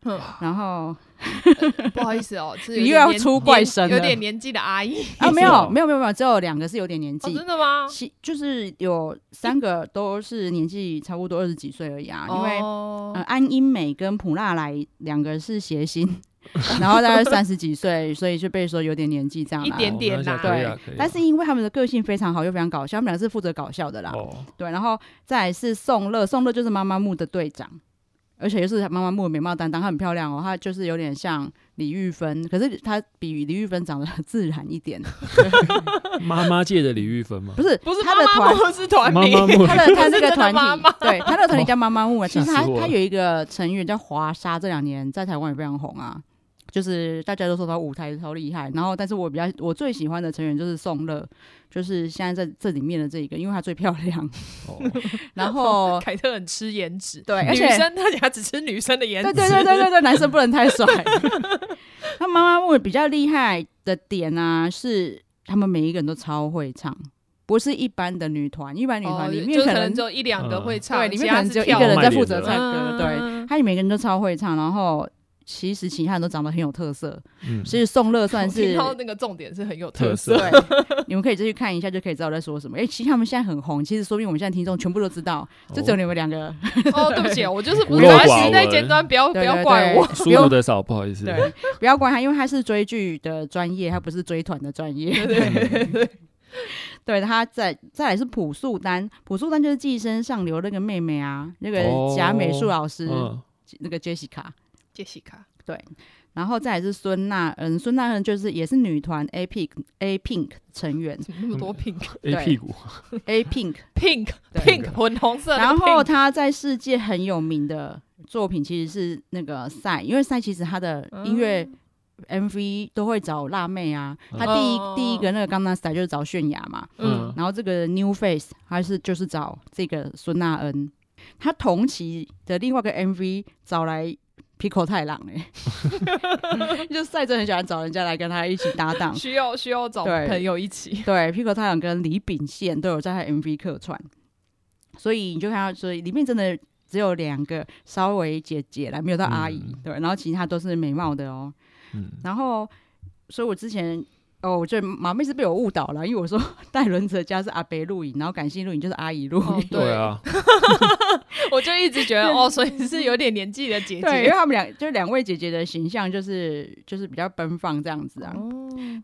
然后 不好意思哦，你又要出怪声，有点年纪的阿姨。啊，没有没有没有没有，只有两个是有点年纪，真的吗？其就是有三个都是年纪差不多二十几岁而已啊，因为呃安英美跟普娜莱两个是谐星，然后大概三十几岁，所以就被说有点年纪这样，一点点啦，对，但是因为他们的个性非常好，又非常搞笑，他们俩是负责搞笑的啦，对，然后再来是宋乐，宋乐就是妈妈木的队长。而且又是妈妈木的美貌担当，她很漂亮哦，她就是有点像李玉芬，可是她比李玉芬长得 自然一点。妈妈界的李玉芬吗？不是，不是她的团是团体，她的她这个团体，对，她的团体叫妈妈木啊。其实她她有一个成员叫华莎，这两年在台湾也非常红啊。就是大家都说他舞台超厉害，然后但是我比较我最喜欢的成员就是宋乐，就是现在在这里面的这一个，因为她最漂亮。哦、然后凯特很吃颜值，对，女生大家只吃女生的颜值，对对对对对对，男生不能太帅。他妈妈问我比较厉害的点啊，是他们每一个人都超会唱。不是一般的女团，一般女团里面可能，哦、可能只有一两个会唱，对，里面可能只有一个人在负责唱歌，对，嗯、他每个人都超会唱，然后其实其他人都长得很有特色，嗯，所以宋乐算是，然后那个重点是很有特色，对，你们可以再去看一下就可以知道我在说什么。哎、欸，其实他们现在很红，其实说不定我们现在听众全部都知道，就只有你们两个。哦，对不起，我就是不是在时代尖端，不要不要怪我，输入的少，不好意思，对，不要怪他，因为他是追剧的专业，他不是追团的专业，对。对，他再再来是朴素丹，朴素丹就是寄生上流那个妹妹啊，那个假美术老师，哦嗯、那个 Jessica，Jessica，对，然后再来是孙娜，恩，孙娜恩就是也是女团 A Pink A Pink 成员，那么多 Pink、嗯、A 屁股 A Pink Pink Pink 粉红色，然后她在世界很有名的作品其实是那个赛，因为赛其实她的音乐。嗯。MV 都会找辣妹啊，他第一、oh. 第一个那个《Gangnam Style》就是找泫雅嘛，嗯，然后这个 New Face 还是就是找这个孙娜恩，他同期的另外一个 MV 找来 Pico 太郎哎、欸，就赛真很喜欢找人家来跟他一起搭档，需要需要找朋友一起，对，对 Pico 太郎跟李秉宪都有在他 MV 客串，所以你就看到，所以里面真的只有两个稍微姐姐来，没有到阿姨，嗯、对，然后其他都是美貌的哦。嗯，然后，所以我之前哦，我觉得马妹是被我误导了，因为我说 带轮子的家是阿伯录影，然后感性录影就是阿姨录影。哦，对啊，我就一直觉得哦，所以是有点年纪的姐姐，对，因为他们两就两位姐姐的形象就是就是比较奔放这样子啊，哦，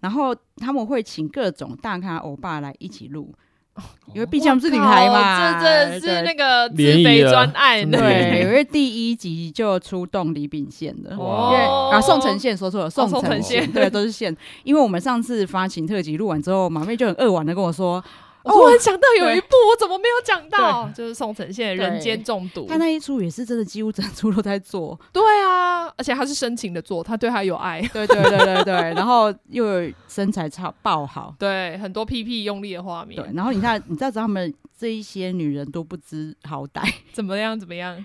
然后他们会请各种大咖欧巴来一起录。因为毕竟我们是女孩嘛，这真的是那个自卑专案。对，因为第一集就出动李秉宪的，哇因为啊宋承宪说错了，宋承宪对都是宪。因为我们上次发情特辑录完之后，马妹就很扼腕的跟我说。哦、我很想到有一部，我怎么没有讲到？就是宋承宪《人间中毒》，他那一出也是真的，几乎整出都在做。对啊，而且他是深情的做，他对他有爱。对对对对对，然后又有身材超爆好，对，很多屁屁用力的画面。对，然后你看，你知道他们这一些女人都不知好歹，怎么样？怎么样？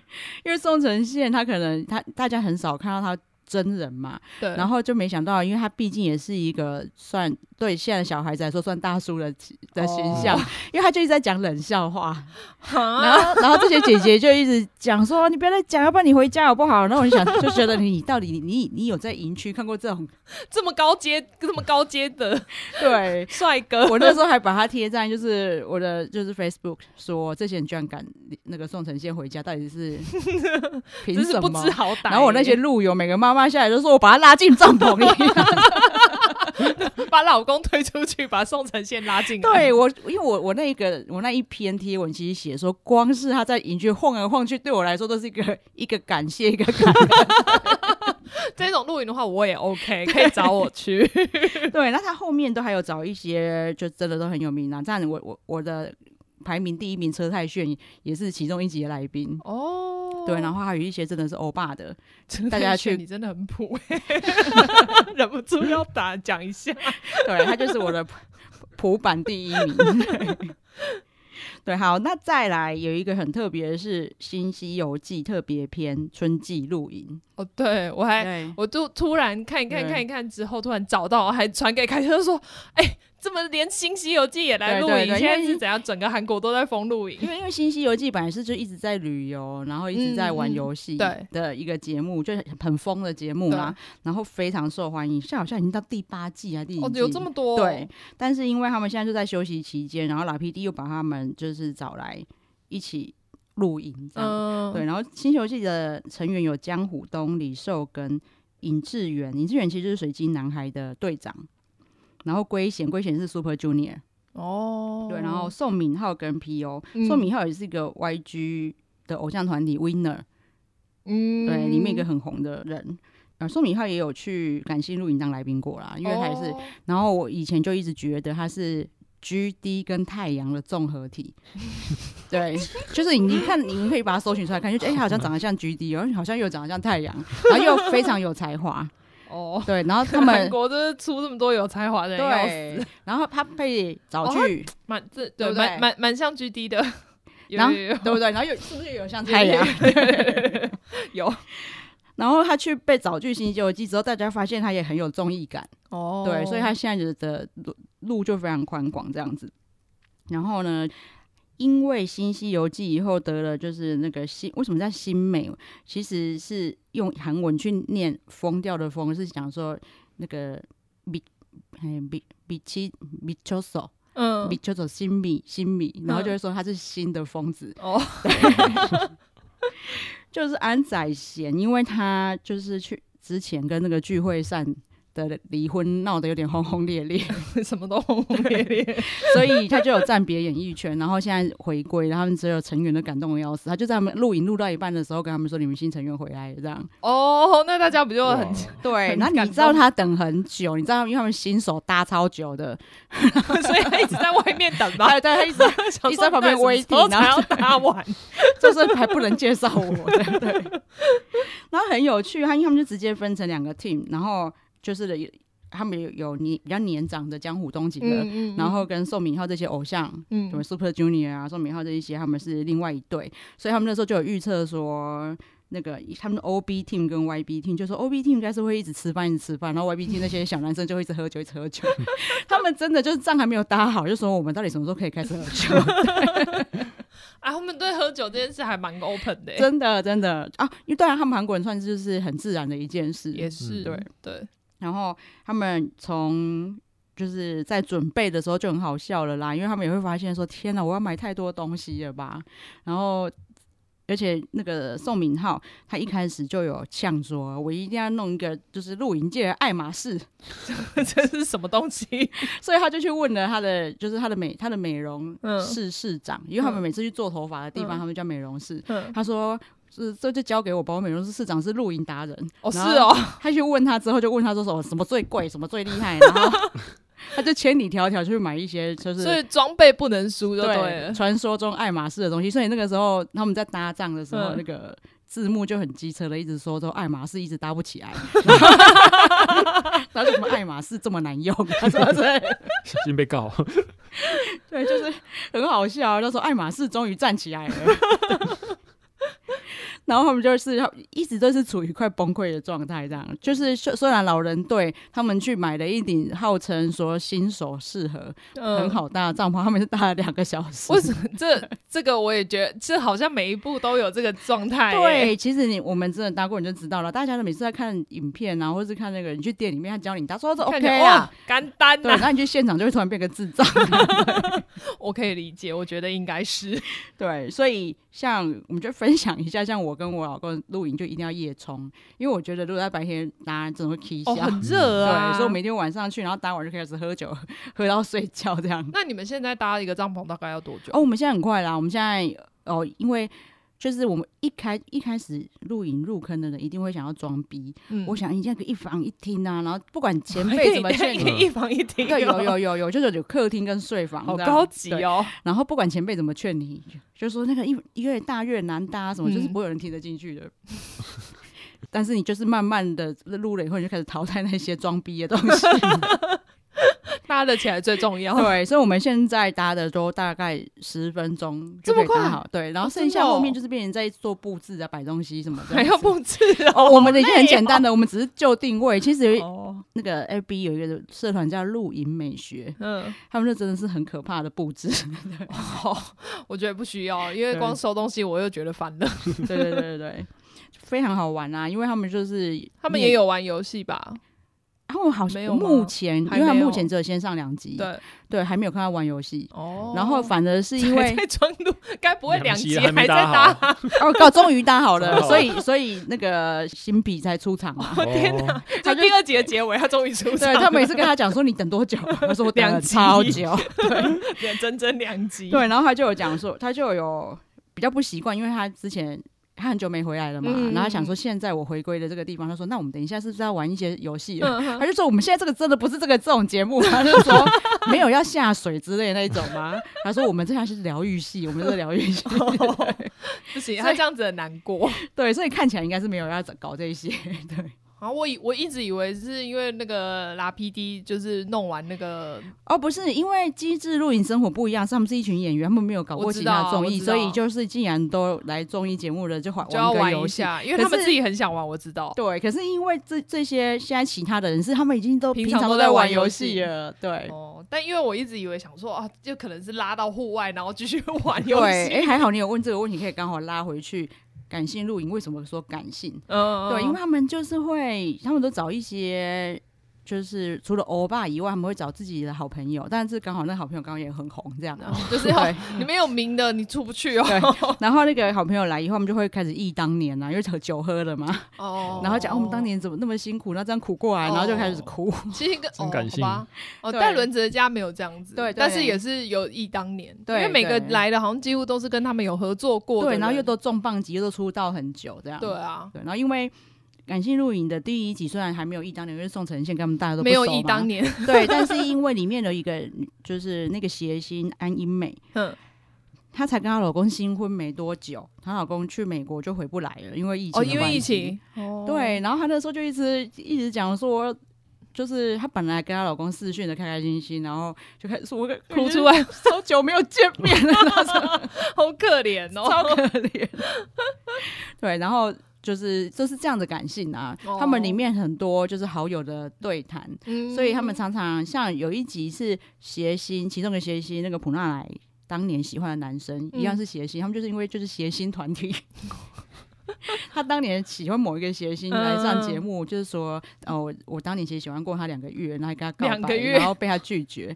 因为宋承宪他可能他大家很少看到他。真人嘛，对，然后就没想到，因为他毕竟也是一个算对现在小孩子来说算大叔的的形象，哦、因为他就一直在讲冷笑话，然后然后这些姐姐就一直讲说，你不要再讲，要不然你回家好不好？然后我就想，就觉得你到底你你，你有在营区看过这种这么高阶这么高阶的对 帅哥？我那时候还把他贴在就是我的就是 Facebook 说，这些人居然敢那个宋承宪回家，到底是 凭什么？不知好歹。然后我那些路友每个妈妈。下来就说：“我把他拉进帐篷里，把老公推出去，把宋承宪拉进来。对”我，因为我我那一个我那一篇贴文其实写说，光是他在营区晃来晃去，对我来说都是一个一个感谢，一个感恩。这种露营的话，我也 OK，可以找我去。对，那他后面都还有找一些，就真的都很有名啊。这样，我我我的排名第一名车太炫也是其中一集的来宾哦。对，然后还有一些真的是欧巴的，大家去，你真的很普，忍不住要打讲一下。对，他就是我的普版第一名。对，对，好，那再来有一个很特别的是《新西游记》特别篇春季露营。哦，对我还，我就突然看一看，看一看之后，突然找到，还传给凯特说：“哎、欸。”这么连《新西游记》也来露营，现在是怎样？整个韩国都在封露营。因为因为《新西游记》本来是就一直在旅游，然后一直在玩游戏，的一个节目，就很疯的节目嘛。然后非常受欢迎，现在好像已经到第八季啊，第一季有这么多。对，但是因为他们现在就在休息期间，然后老 PD 又把他们就是找来一起露营，这样对。然后《新西游记》的成员有江虎东、李寿跟、尹志远，尹志远其实就是水晶男孩的队长。然后圭贤，圭贤是 Super Junior 哦，对，然后宋敏浩跟 P.O.、嗯、宋敏浩也是一个 Y.G 的偶像团体 Winner，嗯，对，里面一个很红的人，呃，宋敏浩也有去感性录影当来宾过啦，因为他也是，哦、然后我以前就一直觉得他是 G.D 跟太阳的综合体，对，就是你你看，你们可以把它搜寻出来看，就觉得哎，他好像长得像 G.D，然后好像又长得像太阳，然后又非常有才华。哦，对，然后他们韩国就是出这么多有才华的人，对，然后他被找去，蛮、哦、这对蛮蛮蛮像 GD 的，然后 对不对？然后有是不是有像太阳？有。然后他去被找去《新西游记》之后，大家发现他也很有综艺感哦，对，所以他现在的路路就非常宽广这样子。然后呢，因为《新西游记》以后得了就是那个新，为什么叫新美？其实是用韩文去念“疯掉”的“疯”，是讲说那个米哎米米奇米丘索，嗯，米丘索新米新米，然后就会说他是新的疯子哦。就是安宰贤，因为他就是去之前跟那个具惠善的离婚闹得有点轰轰烈烈，什么都轰轰烈烈，所以他就有暂别演艺圈，然后现在回归，然后他们只有成员都感动的要死，他就在他们录影录到一半的时候跟他们说：“你们新成员回来了。”这样哦，那大家不就很对？那你知道他等很久，你知道因为他们新手搭超久的，所以他一直在外面等吧？对，他一直一直在旁边 waiting，然后要搭完，就是还不能介绍我，对对。然后很有趣，他因为他们就直接分成两个 team，然后。就是他们有有年比较年长的江湖东几个，嗯嗯嗯、然后跟宋敏浩这些偶像，嗯，什么 Super Junior 啊，宋敏浩这一些，他们是另外一对，所以他们那时候就有预测说，那个他们的 OB team 跟 YB team，就说 OB team 应该是会一直吃饭一直吃饭，然后 YB team 那些小男生就会一直喝酒一直喝酒，他们真的就是仗还没有搭好，就说我们到底什么时候可以开始喝酒？啊，他们对喝酒这件事还蛮 open 的，真的真的。啊，因为当然他们韩国人算是就是很自然的一件事，也是对。对然后他们从就是在准备的时候就很好笑了啦，因为他们也会发现说：“天哪，我要买太多东西了吧？”然后，而且那个宋敏浩他一开始就有呛说：“我一定要弄一个就是露营界的爱马仕，这是什么东西？”所以他就去问了他的就是他的美他的美容室室长，因为他们每次去做头发的地方，他们叫美容室。他说。是，这就交给我，把我美容师市长是露营达人哦，是哦。他去问他之后，就问他说什么什么最贵，什么最厉害，然后 他就千里迢迢去买一些，就是所以装备不能输，就对了。传说中爱马仕的东西，所以那个时候他们在搭帐的时候，嗯、那个字幕就很机车的，一直说说爱马仕一直搭不起来，他说什么爱马仕这么难用，他说对，小心被告。对，就是很好笑，他说爱马仕终于站起来了。然后他们就是一直都是处于快崩溃的状态，这样就是虽然老人队他们去买了一顶号称说新手适合很好搭的帐篷，他们是搭了两个小时。为什么？这这个我也觉得，这好像每一步都有这个状态。对，其实你我们真的搭过你就知道了。大家都每次在看影片啊，或者是看那个人去店里面他教你搭，说这 OK 啊，简单。对，那你去现场就会突然变个智障。我可以理解，我觉得应该是 对，所以。像我们就分享一下，像我跟我老公露营就一定要夜冲，因为我觉得如果在白天当然，真的会起笑，很热啊。对，所以我每天晚上去，然后搭完就开始喝酒，喝到睡觉这样。那你们现在搭一个帐篷大概要多久？哦，我们现在很快啦，我们现在哦，因为。就是我们一开一开始录影入坑的人，一定会想要装逼。嗯，我想你这样一房一厅啊，然后不管前 辈怎么劝你，一房一厅，对，有有有有，就是有客厅跟睡房，好高级哦。然后不管前辈怎么劝你，就说那个一越大越难搭，什么就是不会有人听得进去的。嗯、但是你就是慢慢的录了以后，你就开始淘汰那些装逼的东西。搭得起来最重要。对，所以我们现在搭的都大概十分钟就可以搭好。对，然后剩下后面就是变成在做布置啊、摆东西什么的，还要布置哦。我们的已经很简单的，我们只是就定位。其实那个 FB 有一个社团叫露营美学，嗯，他们那真的是很可怕的布置。哦，我觉得不需要，因为光收东西我又觉得烦了。对对对对对，非常好玩啊，因为他们就是他们也有玩游戏吧。他们好像目前，因为他目前只有先上两集，对对，还没有看他玩游戏。哦，然后反而是因为在装路，该不会两集还在搭？哦，搞终于搭好了，所以所以那个新比才出场。我天哪！就第二集的结尾，他终于出场。对，他每次跟他讲说，你等多久？他说我等了超久，对，整整两集。对，然后他就有讲说，他就有比较不习惯，因为他之前。他很久没回来了嘛，嗯、然后他想说，现在我回归的这个地方，他说，那我们等一下是不是要玩一些游戏？嗯、他就说，我们现在这个真的不是这个这种节目，他就说 没有要下水之类那一种吗？他说我们这下是疗愈系，我们是疗愈系，不行，他这样子很难过。对，所以看起来应该是没有要搞这些。对，然后我以我一直以为是因为那个拉 PD 就是弄完那个哦，不是因为机智录影生活不一样，是他们是一群演员，他们没有搞过其他综艺，所以就是既然都来综艺节目了，就玩就要玩一下，因为他们自己很想玩，我知道。对，可是因为这这些现在其他的人是他们已经都平常都在玩游戏了，对。哦，但因为我一直以为想说啊，就可能是拉到户外，然后继续 玩游戏。对，哎，还好你有问这个问题，可以刚好拉回去。感性露营为什么说感性？嗯，对，因为他们就是会，他们都找一些。就是除了欧巴以外，他们会找自己的好朋友，但是刚好那好朋友刚刚也很红，这样，就是对，你没有名的你出不去哦。然后那个好朋友来以后，我们就会开始忆当年啊，因为酒喝了嘛。哦。然后讲我们当年怎么那么辛苦，那这样苦过来，然后就开始哭。其实一个很感性哦，戴伦哲家没有这样子，对，但是也是有忆当年，对因为每个来的好像几乎都是跟他们有合作过，对，然后又都重磅级，又都出道很久，这样。对啊，对，然后因为。感性录影的第一集虽然还没有忆当年，因为宋承宪跟他们大家都没有忆当年，对，但是因为里面的一个就是那个谐星安英美，嗯，她才跟她老公新婚没多久，她老公去美国就回不来了，因为疫情，哦，因为疫情，哦，对，然后她那时候就一直一直讲说，就是她本来跟她老公视讯的开开心心，然后就开始说哭出来，好久没有见面了，好可怜哦，超可怜，对，然后。就是就是这样的感性啊，oh. 他们里面很多就是好友的对谈，mm. 所以他们常常像有一集是谐星，其中的谐星那个普纳莱当年喜欢的男生、mm. 一样是谐星，他们就是因为就是谐星团体，他当年喜欢某一个谐星来上节目，uh. 就是说哦，我我当年其实喜欢过他两个月，然后跟他告白，然后被他拒绝，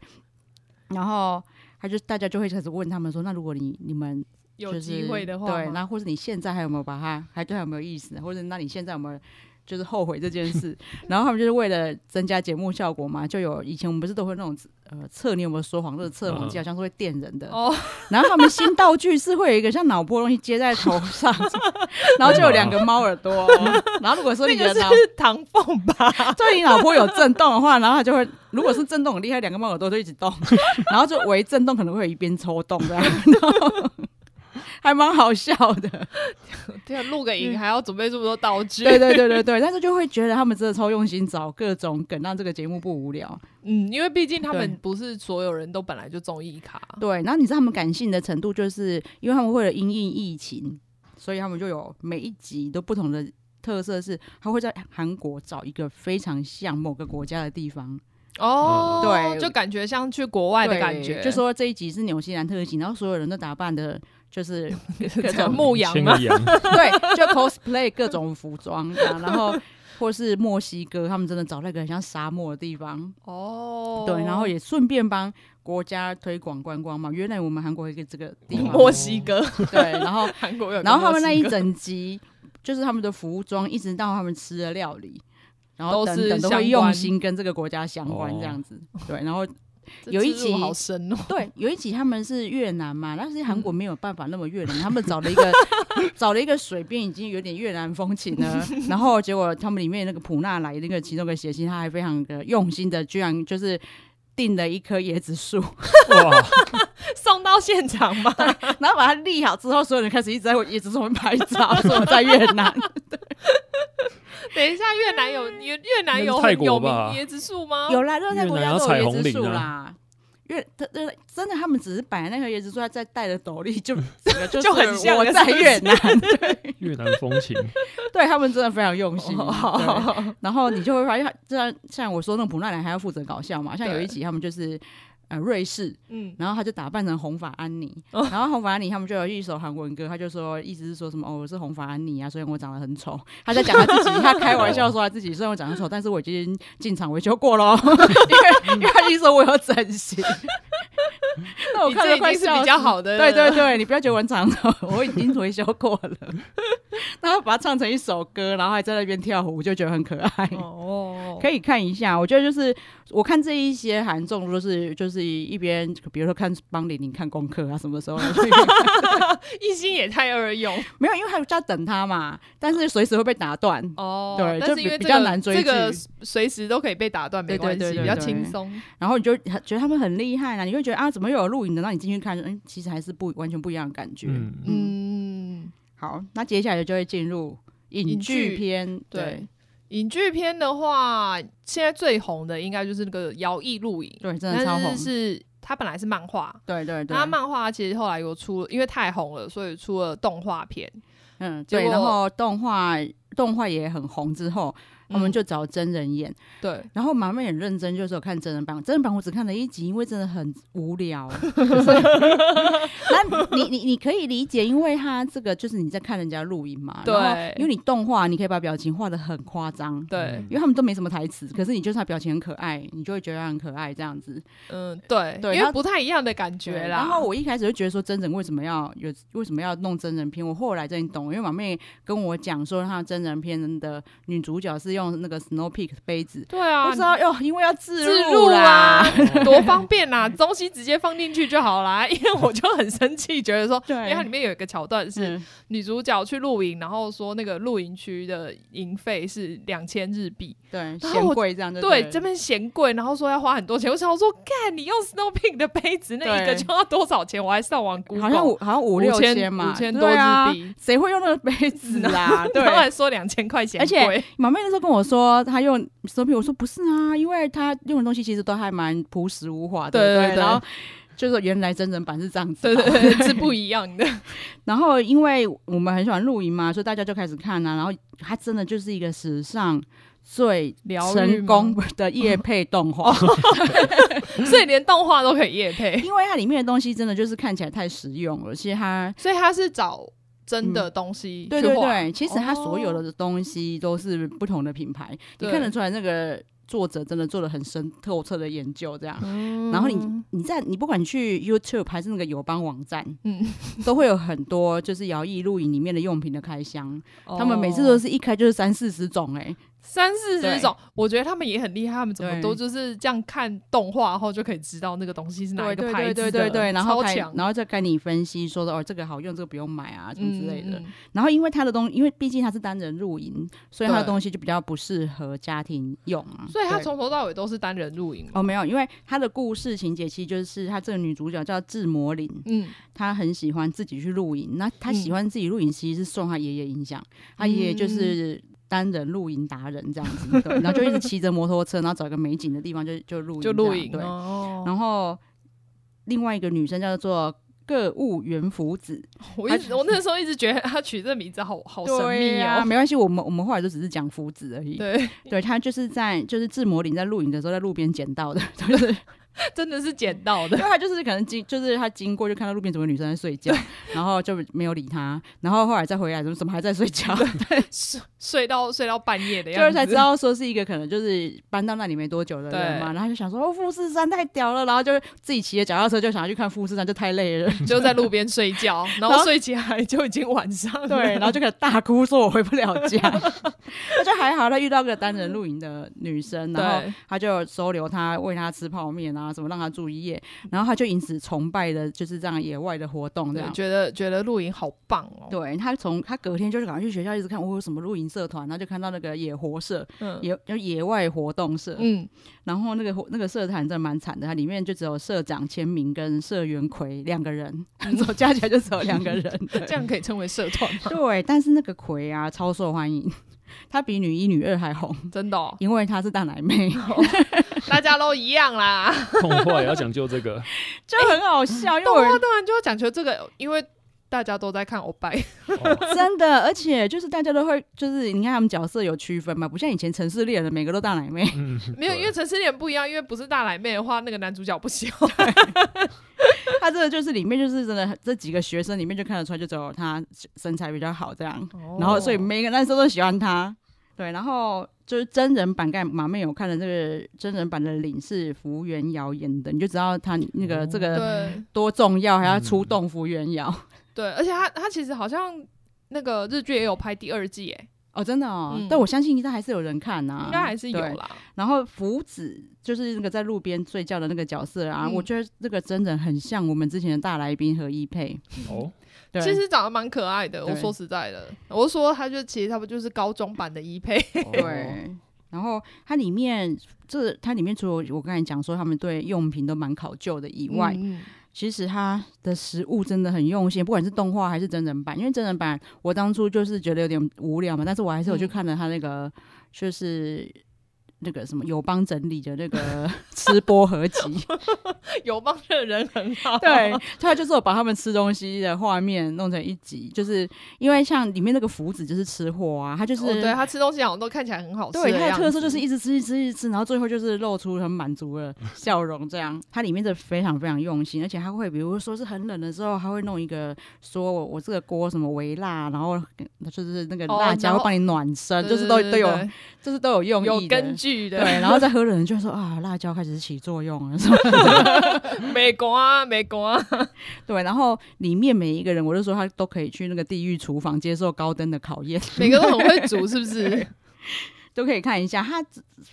然后他就大家就会开始问他们说，那如果你你们。有机会的话，对，那或者你现在还有没有把它，还对他有没有意思？或者那你现在有没有就是后悔这件事？然后他们就是为了增加节目效果嘛，就有以前我们不是都会那种呃测你有没有说谎，那个测谎机好像是会电人的。哦。然后他们新道具是会有一个像脑波东西接在头上，然后就有两个猫耳朵。然后如果说你的脑是唐凤吧，对你脑波有震动的话，然后它就会，如果是震动很厉害，两个猫耳朵就一直动，然后就微震动可能会有一边抽动这样。还蛮好笑的，对啊，录个影还要准备这么多道具，对对对对对，但是就会觉得他们真的超用心找各种梗，让这个节目不无聊。嗯，因为毕竟他们不是所有人都本来就综艺咖，对。然后你知道他们感性的程度，就是因为他们为了因应疫情，所以他们就有每一集都不同的特色，是他会在韩国找一个非常像某个国家的地方。哦，对，就感觉像去国外的感觉。就说这一集是纽西兰特辑，然后所有人都打扮的。就是 各种牧羊嘛，羊 对，就 cosplay 各种服装，然后 或是墨西哥，他们真的找那个很像沙漠的地方哦，对，然后也顺便帮国家推广观光嘛。原来我们韩国一个这个地方，墨西哥，对，然后韩国有，然后他们那一整集就是他们的服装，一直到他们吃的料理，然后等等都会用心跟这个国家相关这样子，对，然后。有一集好深哦，对，有一集他们是越南嘛，但是韩国没有办法那么越南，他们找了一个 找了一个水边已经有点越南风情了，然后结果他们里面那个普娜来那个其中一个谐星，他还非常的用心的，居然就是订了一棵椰子树，送到现场嘛，然后把它立好之后，所有人开始一直在椰子树上面拍照，说我在越南。等一下，越南有越越南有很有名椰子树吗？有啦，热带国家都有椰子树啦。越他真的，他们只是摆那个椰子树，在戴着斗笠，就 就很像我在越南。对，越南风情，对他们真的非常用心。然后你就会发现，这样像我说，那个普奈兰还要负责搞笑嘛？像有一集，他们就是。呃，瑞士，嗯，然后他就打扮成红发安妮，哦、然后红发安妮他们就有一首韩文歌，他就说，意思是说什么哦，我是红发安妮啊，虽然我长得很丑，他在讲他自己，他开玩笑说他自己虽然我长得丑，但是我已经进场维修过喽，因为因为他一说我有整形，那我看着快笑死，比较好的，对对对，你不要觉得我长丑，我已经维修过了，然后把它唱成一首歌，然后还在那边跳舞，就觉得很可爱哦，可以看一下，我觉得就是。我看这一些韩综都是就是一边，比如说看帮玲玲看功课啊，什么时候 一心也太二用，没有，因为还有在等他嘛，但是随时会被打断哦。对，但是比较难追剧，这个随时都可以被打断，没关系，比较轻松。然后你就觉得他们很厉害啦，你会觉得啊，怎么又有录影的让你进去看？嗯，其实还是不完全不一样的感觉。嗯，嗯，好，那接下来就会进入影剧篇，对。对影剧片的话，现在最红的应该就是那个《摇曳露营》，对，真的超红。是它本来是漫画，对对对。它漫画其实后来有出，因为太红了，所以出了动画片。嗯，对。然后动画动画也很红之后。我们就找真人演，嗯、对，然后马妹很认真，就是有看真人版。真人版我只看了一集，因为真的很无聊。那你你你可以理解，因为他这个就是你在看人家录影嘛，对。因为你动画，你可以把表情画的很夸张，对。因为他们都没什么台词，可是你就是他表情很可爱，你就会觉得他很可爱这样子。嗯，对，对，因为不太一样的感觉啦。然后我一开始就觉得说，真人为什么要有，为什么要弄真人片？我后来真的懂，因为马妹跟我讲说，他真人片的女主角是用那个 Snow Peak。杯子，对啊，不知道哟，因为要自入啦，多方便呐、啊，东西直接放进去就好啦。因为我就很生气，觉得说，对，因为它里面有一个桥段是女主角去露营，然后说那个露营区的营费是两千日币，对，嫌贵这样子，对，这边嫌贵，然后说要花很多钱。我想说，看你用 Snow Peak 的杯子，那一个就要多少钱？我还上网估，好像五好像五六千嘛，五千多日币，谁、啊、会用那个杯子啦？对，他还说两千块钱，而且马妹那时候跟我说，他用 Snow Peak，我说不是啊，因为他用的东西其实都还蛮朴实无华的，对对，对，对，然后。就是原来真人版是这样子，对对对，是不一样的。然后因为我们很喜欢露营嘛，所以大家就开始看啊。然后它真的就是一个史上最成功的夜配动画，所以连动画都可以夜配。因为它里面的东西真的就是看起来太实用了，其实它所以它是找真的东西、嗯。对对对，其实它所有的东西都是不同的品牌，你看得出来那个。作者真的做了很深透彻的研究，这样，嗯、然后你你在你不管去 YouTube 还是那个友邦网站，嗯，都会有很多就是摇曳露营里面的用品的开箱，哦、他们每次都是一开就是三四十种、欸，哎。三四十种，我觉得他们也很厉害，他们怎么都就是这样看动画后就可以知道那个东西是哪一个牌子的，对对对对对，然后然后再跟你分析说的哦，这个好用，这个不用买啊，什么之类的。然后因为他的东西，因为毕竟他是单人露营，所以他的东西就比较不适合家庭用啊。所以他从头到尾都是单人露营哦，没有，因为他的故事情节其实就是他这个女主角叫志摩林，嗯，她很喜欢自己去露营，那她喜欢自己露营其实是受她爷爷影响，她爷爷就是。单人露营达人这样子，对，然后就一直骑着摩托车，然后找一个美景的地方就就露营，就露营。对，哦、然后另外一个女生叫做个物原福子，我一直我那时候一直觉得她取这个名字好好神秘啊。没关系，我们我们后来就只是讲福子而已。对，对，她就是在就是志摩林在露营的时候在路边捡到的，就是。真的是捡到的，因为他就是可能经，就是他经过就看到路边怎么女生在睡觉，然后就没有理他，然后后来再回来，怎么怎么还在睡觉？对，睡睡到睡到半夜的样子，就是才知道说是一个可能就是搬到那里没多久的人嘛，然后就想说哦，富士山太屌了，然后就自己骑着脚踏车就想要去看富士山，就太累了，就在路边睡觉，然后睡起来就已经晚上了，对，然后就开始大哭说我回不了家，那就还好他遇到个单人露营的女生，然后他就收留他，喂他吃泡面啊。什么让他住一夜，然后他就因此崇拜的就是这样野外的活动，这样觉得觉得露营好棒哦。对，他从他隔天就是赶快去学校一直看我有什么露营社团，然后就看到那个野活社，嗯，野就野外活动社，嗯，然后那个那个社团真的蛮惨的，它里面就只有社长签名跟社员魁两个人，嗯、加起来就只有两个人，这样可以称为社团吗？对，但是那个魁啊超受欢迎。她比女一、女二还红，真的、哦，因为她是大奶妹，大家都一样啦。动画也要讲究这个，就很好笑。欸、因为动画当然就要讲究这个，因为大家都在看欧拜，哦、真的，而且就是大家都会，就是你看他们角色有区分嘛，不像以前城市猎人每个都大奶妹，嗯、没有，因为城市猎人不一样，因为不是大奶妹的话，那个男主角不行。他这个就是里面就是真的这几个学生里面就看得出来，就只有他身材比较好这样，哦、然后所以每个男生都喜欢他。对，然后就是真人版，刚才马妹有看的这个真人版的领是福原遥演的，你就知道他那个这个多重要，还要出动福原遥。对，而且他他其实好像那个日剧也有拍第二季诶。哦，真的哦，嗯、但我相信应该还是有人看呐、啊，应该还是有啦。然后福子就是那个在路边睡觉的那个角色啊，嗯、我觉得这个真人很像我们之前的大来宾和一配哦，对其实长得蛮可爱的。对我说实在的，我说他就其实他不就是高中版的一配？对。然后它里面这它里面除了我刚才讲说他们对用品都蛮考究的以外，嗯其实他的食物真的很用心，不管是动画还是真人版。因为真人版我当初就是觉得有点无聊嘛，但是我还是有去看了他那个，就是。那个什么友邦整理的那个 吃播合集，友邦的人很好，对，他就是我把他们吃东西的画面弄成一集，就是因为像里面那个福子就是吃货啊，他就是、哦、对他吃东西好像都看起来很好吃，对，他的特色就是一直吃一直吃一直吃，然后最后就是露出很满足的笑容，这样，它里面的非常非常用心，而且他会比如说是很冷的时候，他会弄一个说我我这个锅什么微辣，然后就是那个辣椒会帮你暖身，哦、就是都都有，就是都有用意有根据。对，然后再喝的人就说啊，辣椒开始起作用了，什么？美国啊，美国啊，对，然后里面每一个人，我就说他都可以去那个地狱厨房接受高登的考验，每个都很会煮，是不是？都可以看一下他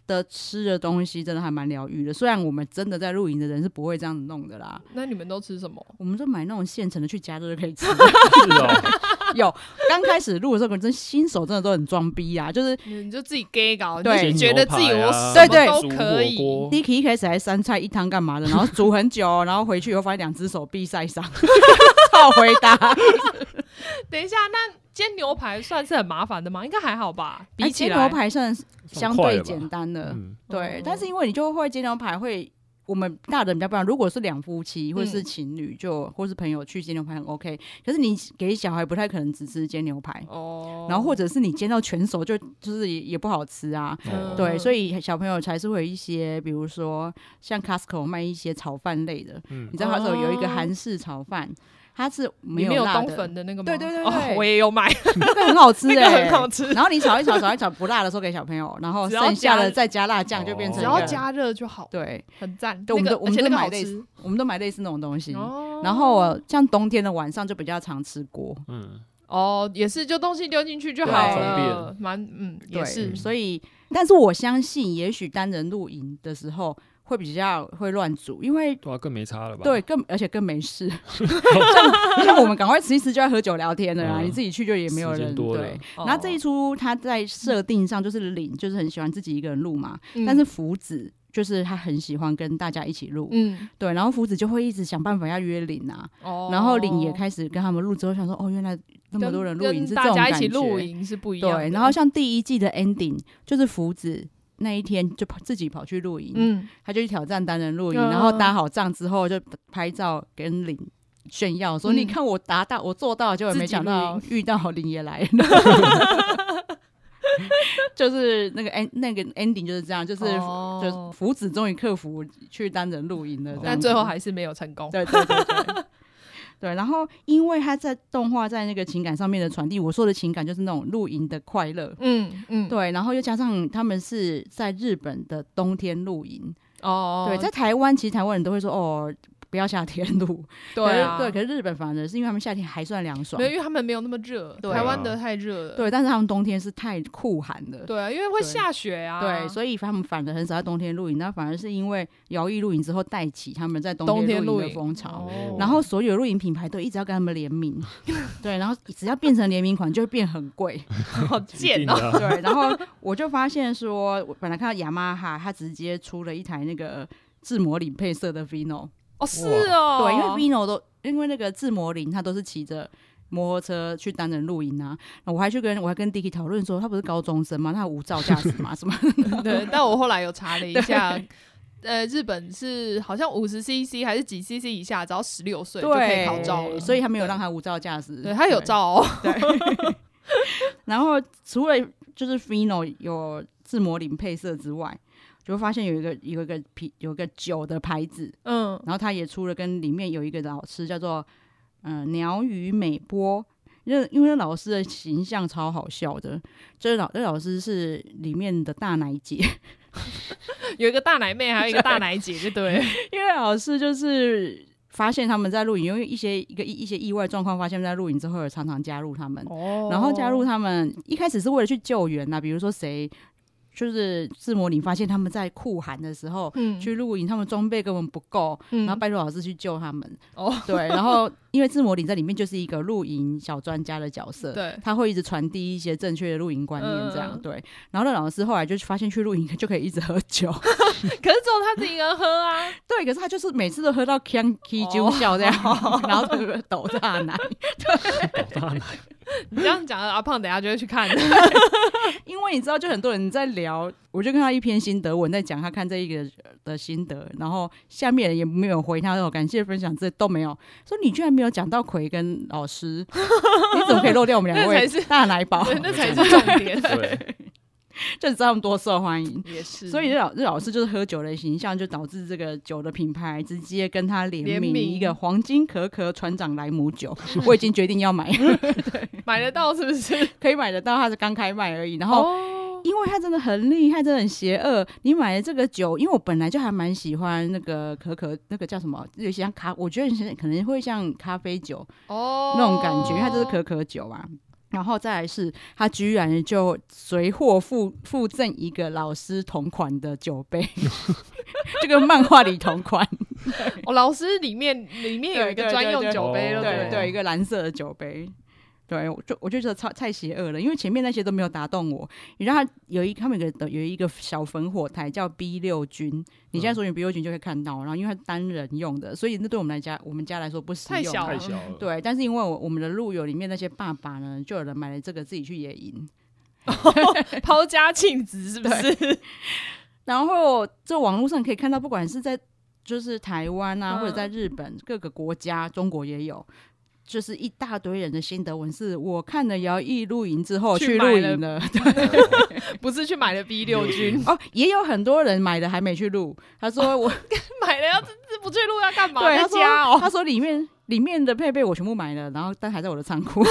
的吃的东西，真的还蛮疗愈的。虽然我们真的在露营的人是不会这样子弄的啦。那你们都吃什么？我们就买那种现成的，去加热就可以吃。有刚开始录的时候，可能真新手真的都很装逼啊，就是你就自己给搞，对，你觉得自己我对对都可以。Dicky 一开始还三菜一汤干嘛的，然后煮很久，然后回去以后发现两只手臂晒伤。好回答。等一下，那。煎牛排算是很麻烦的吗？应该还好吧。比起煎牛排算相对简单的，嗯、对。嗯、但是因为你就会煎牛排会，我们大人比较不一样。如果是两夫妻或是情侣，就、嗯、或是朋友去煎牛排很 OK。可是你给小孩不太可能只吃煎牛排哦。然后或者是你煎到全熟就就是也也不好吃啊。嗯、对，所以小朋友才是会有一些，比如说像 Costco 卖一些炒饭类的。嗯、你知道 Costco 有一个韩式炒饭。它是没有冬粉的那个吗？对对对我也有买，那个很好吃哎、欸，很好吃。然后你炒一炒，炒一炒不辣的时候给小朋友，然后剩下的再加辣酱，就变成只要加热就好。对，很赞。对，我们都我们都买类似，我们都买类似那种东西。然后像冬天的晚上就比较常吃锅。嗯，哦，也是，就东西丢进去就好了，蛮嗯，也是。所以，但是我相信，也许单人露营的时候。会比较会乱煮，因为对啊，更没差了吧？对，更而且更没事。像像我们赶快吃一吃就要喝酒聊天的啦，嗯、你自己去就也没有人对。然后这一出他在设定上就是领，就是很喜欢自己一个人录嘛。嗯、但是福子就是他很喜欢跟大家一起录，嗯，对。然后福子就会一直想办法要约领啊，哦、然后领也开始跟他们录之后，想说哦，原来那么多人录影是这种感觉，露营是不一样。对，然后像第一季的 ending 就是福子。那一天就跑自己跑去露营，嗯，他就去挑战单人露营，嗯、然后搭好帐之后就拍照跟领炫耀，说、嗯、你看我达到，我做到，结果没想到遇到林也来了，就是那个 end 那个 ending 就是这样，就是、哦、就福子终于克服去单人露营了，但最后还是没有成功，对对对对。对，然后因为他在动画在那个情感上面的传递，我说的情感就是那种露营的快乐，嗯嗯，嗯对，然后又加上他们是在日本的冬天露营，哦，对，在台湾其实台湾人都会说哦。不要夏天露，对啊，对，可是日本反而是因为他们夏天还算凉爽，没有，因为他们没有那么热，台湾的太热了，对，但是他们冬天是太酷寒的，对啊，因为会下雪啊，对，所以他们反而很少在冬天露营，那反而是因为摇曳露营之后带起他们在冬天露营。的风潮，然后所有露营品牌都一直要跟他们联名，对，然后只要变成联名款就会变很贵，好贱哦，对，然后我就发现说，我本来看到雅马哈，他直接出了一台那个自模领配色的 Vino。哦，是哦，对，因为 Vino 都因为那个志摩林，他都是骑着摩托车去单人露营啊。我还去跟我还跟 Dicky 讨论说，他不是高中生吗？他无照驾驶嘛，什么？对，但我后来有查了一下，呃，日本是好像五十 CC 还是几 CC 以下，只要十六岁就可以考照了，所以他没有让他无照驾驶。对，他有照哦。对。然后除了就是 Vino 有志摩林配色之外。就会发现有一个有一个啤有一个酒的牌子，嗯，然后他也出了跟里面有一个老师叫做嗯鸟语美波，因为因为老师的形象超好笑的，这老这老师是里面的大奶姐，有一个大奶妹，还有一个大奶姐，对，对，因为老师就是发现他们在录影，因为一些一个一一些意外状况，发现在录影之后，常常加入他们，哦，然后加入他们一开始是为了去救援呐、啊，比如说谁。就是志摩领发现他们在酷寒的时候，嗯，去露营，他们装备根本不够，嗯，然后拜托老师去救他们。哦，对，然后因为志摩领在里面就是一个露营小专家的角色，对，他会一直传递一些正确的露营观念，这样、嗯、对。然后那老师后来就发现去露营就可以一直喝酒，可是只有他自己一个人喝啊。对，可是他就是每次都喝到锵起酒笑这样，哦、然后就抖大奶，对，抖大奶。你这样讲，阿胖等下就会去看，因为你知道，就很多人在聊，我就看到一篇心得文在讲他看这一个的心得，然后下面人也没有回他，说感谢分享，这都没有，说你居然没有讲到葵跟老师，你怎么可以漏掉我们两位 大奶宝？那才是重点。对。就知道他们多受欢迎，也是。所以这老这老师就是喝酒的形象，就导致这个酒的品牌直接跟他联名一个黄金可可船长莱姆酒。我已经决定要买了，对，买得到是不是？可以买得到，它是刚开卖而已。然后，因为它真的很厉害，真的很邪恶。你买了这个酒，因为我本来就还蛮喜欢那个可可，那个叫什么？有些像咖，我觉得现在可能会像咖啡酒哦那种感觉，因为它就是可可酒嘛。然后再来是，他居然就随货附附赠一个老师同款的酒杯，这个漫画里同款。哦，老师里面里面有一个专用酒杯，对对，对，一个蓝色的酒杯。对，我就我就觉得超太邪恶了，因为前面那些都没有打动我。你知道他有一他们有个有一个小焚火台叫 B 六军，你现在搜寻 B 六军就可以看到。然后因为它单人用的，所以那对我们来家我们家来说不实用，太小了。对，但是因为我我们的路友里面那些爸爸呢，就有人买了这个自己去野营 抛家弃子是不是？然后这网络上可以看到，不管是在就是台湾啊，嗯、或者在日本各个国家，中国也有。就是一大堆人的心得文，是我看了姚毅露营之后去露营了，对，不是去买了 B 六军哦，也有很多人买的还没去录。他说我、哦、买了要这不去录要干嘛？对，在家哦。他说里面里面的配备我全部买了，然后但还在我的仓库。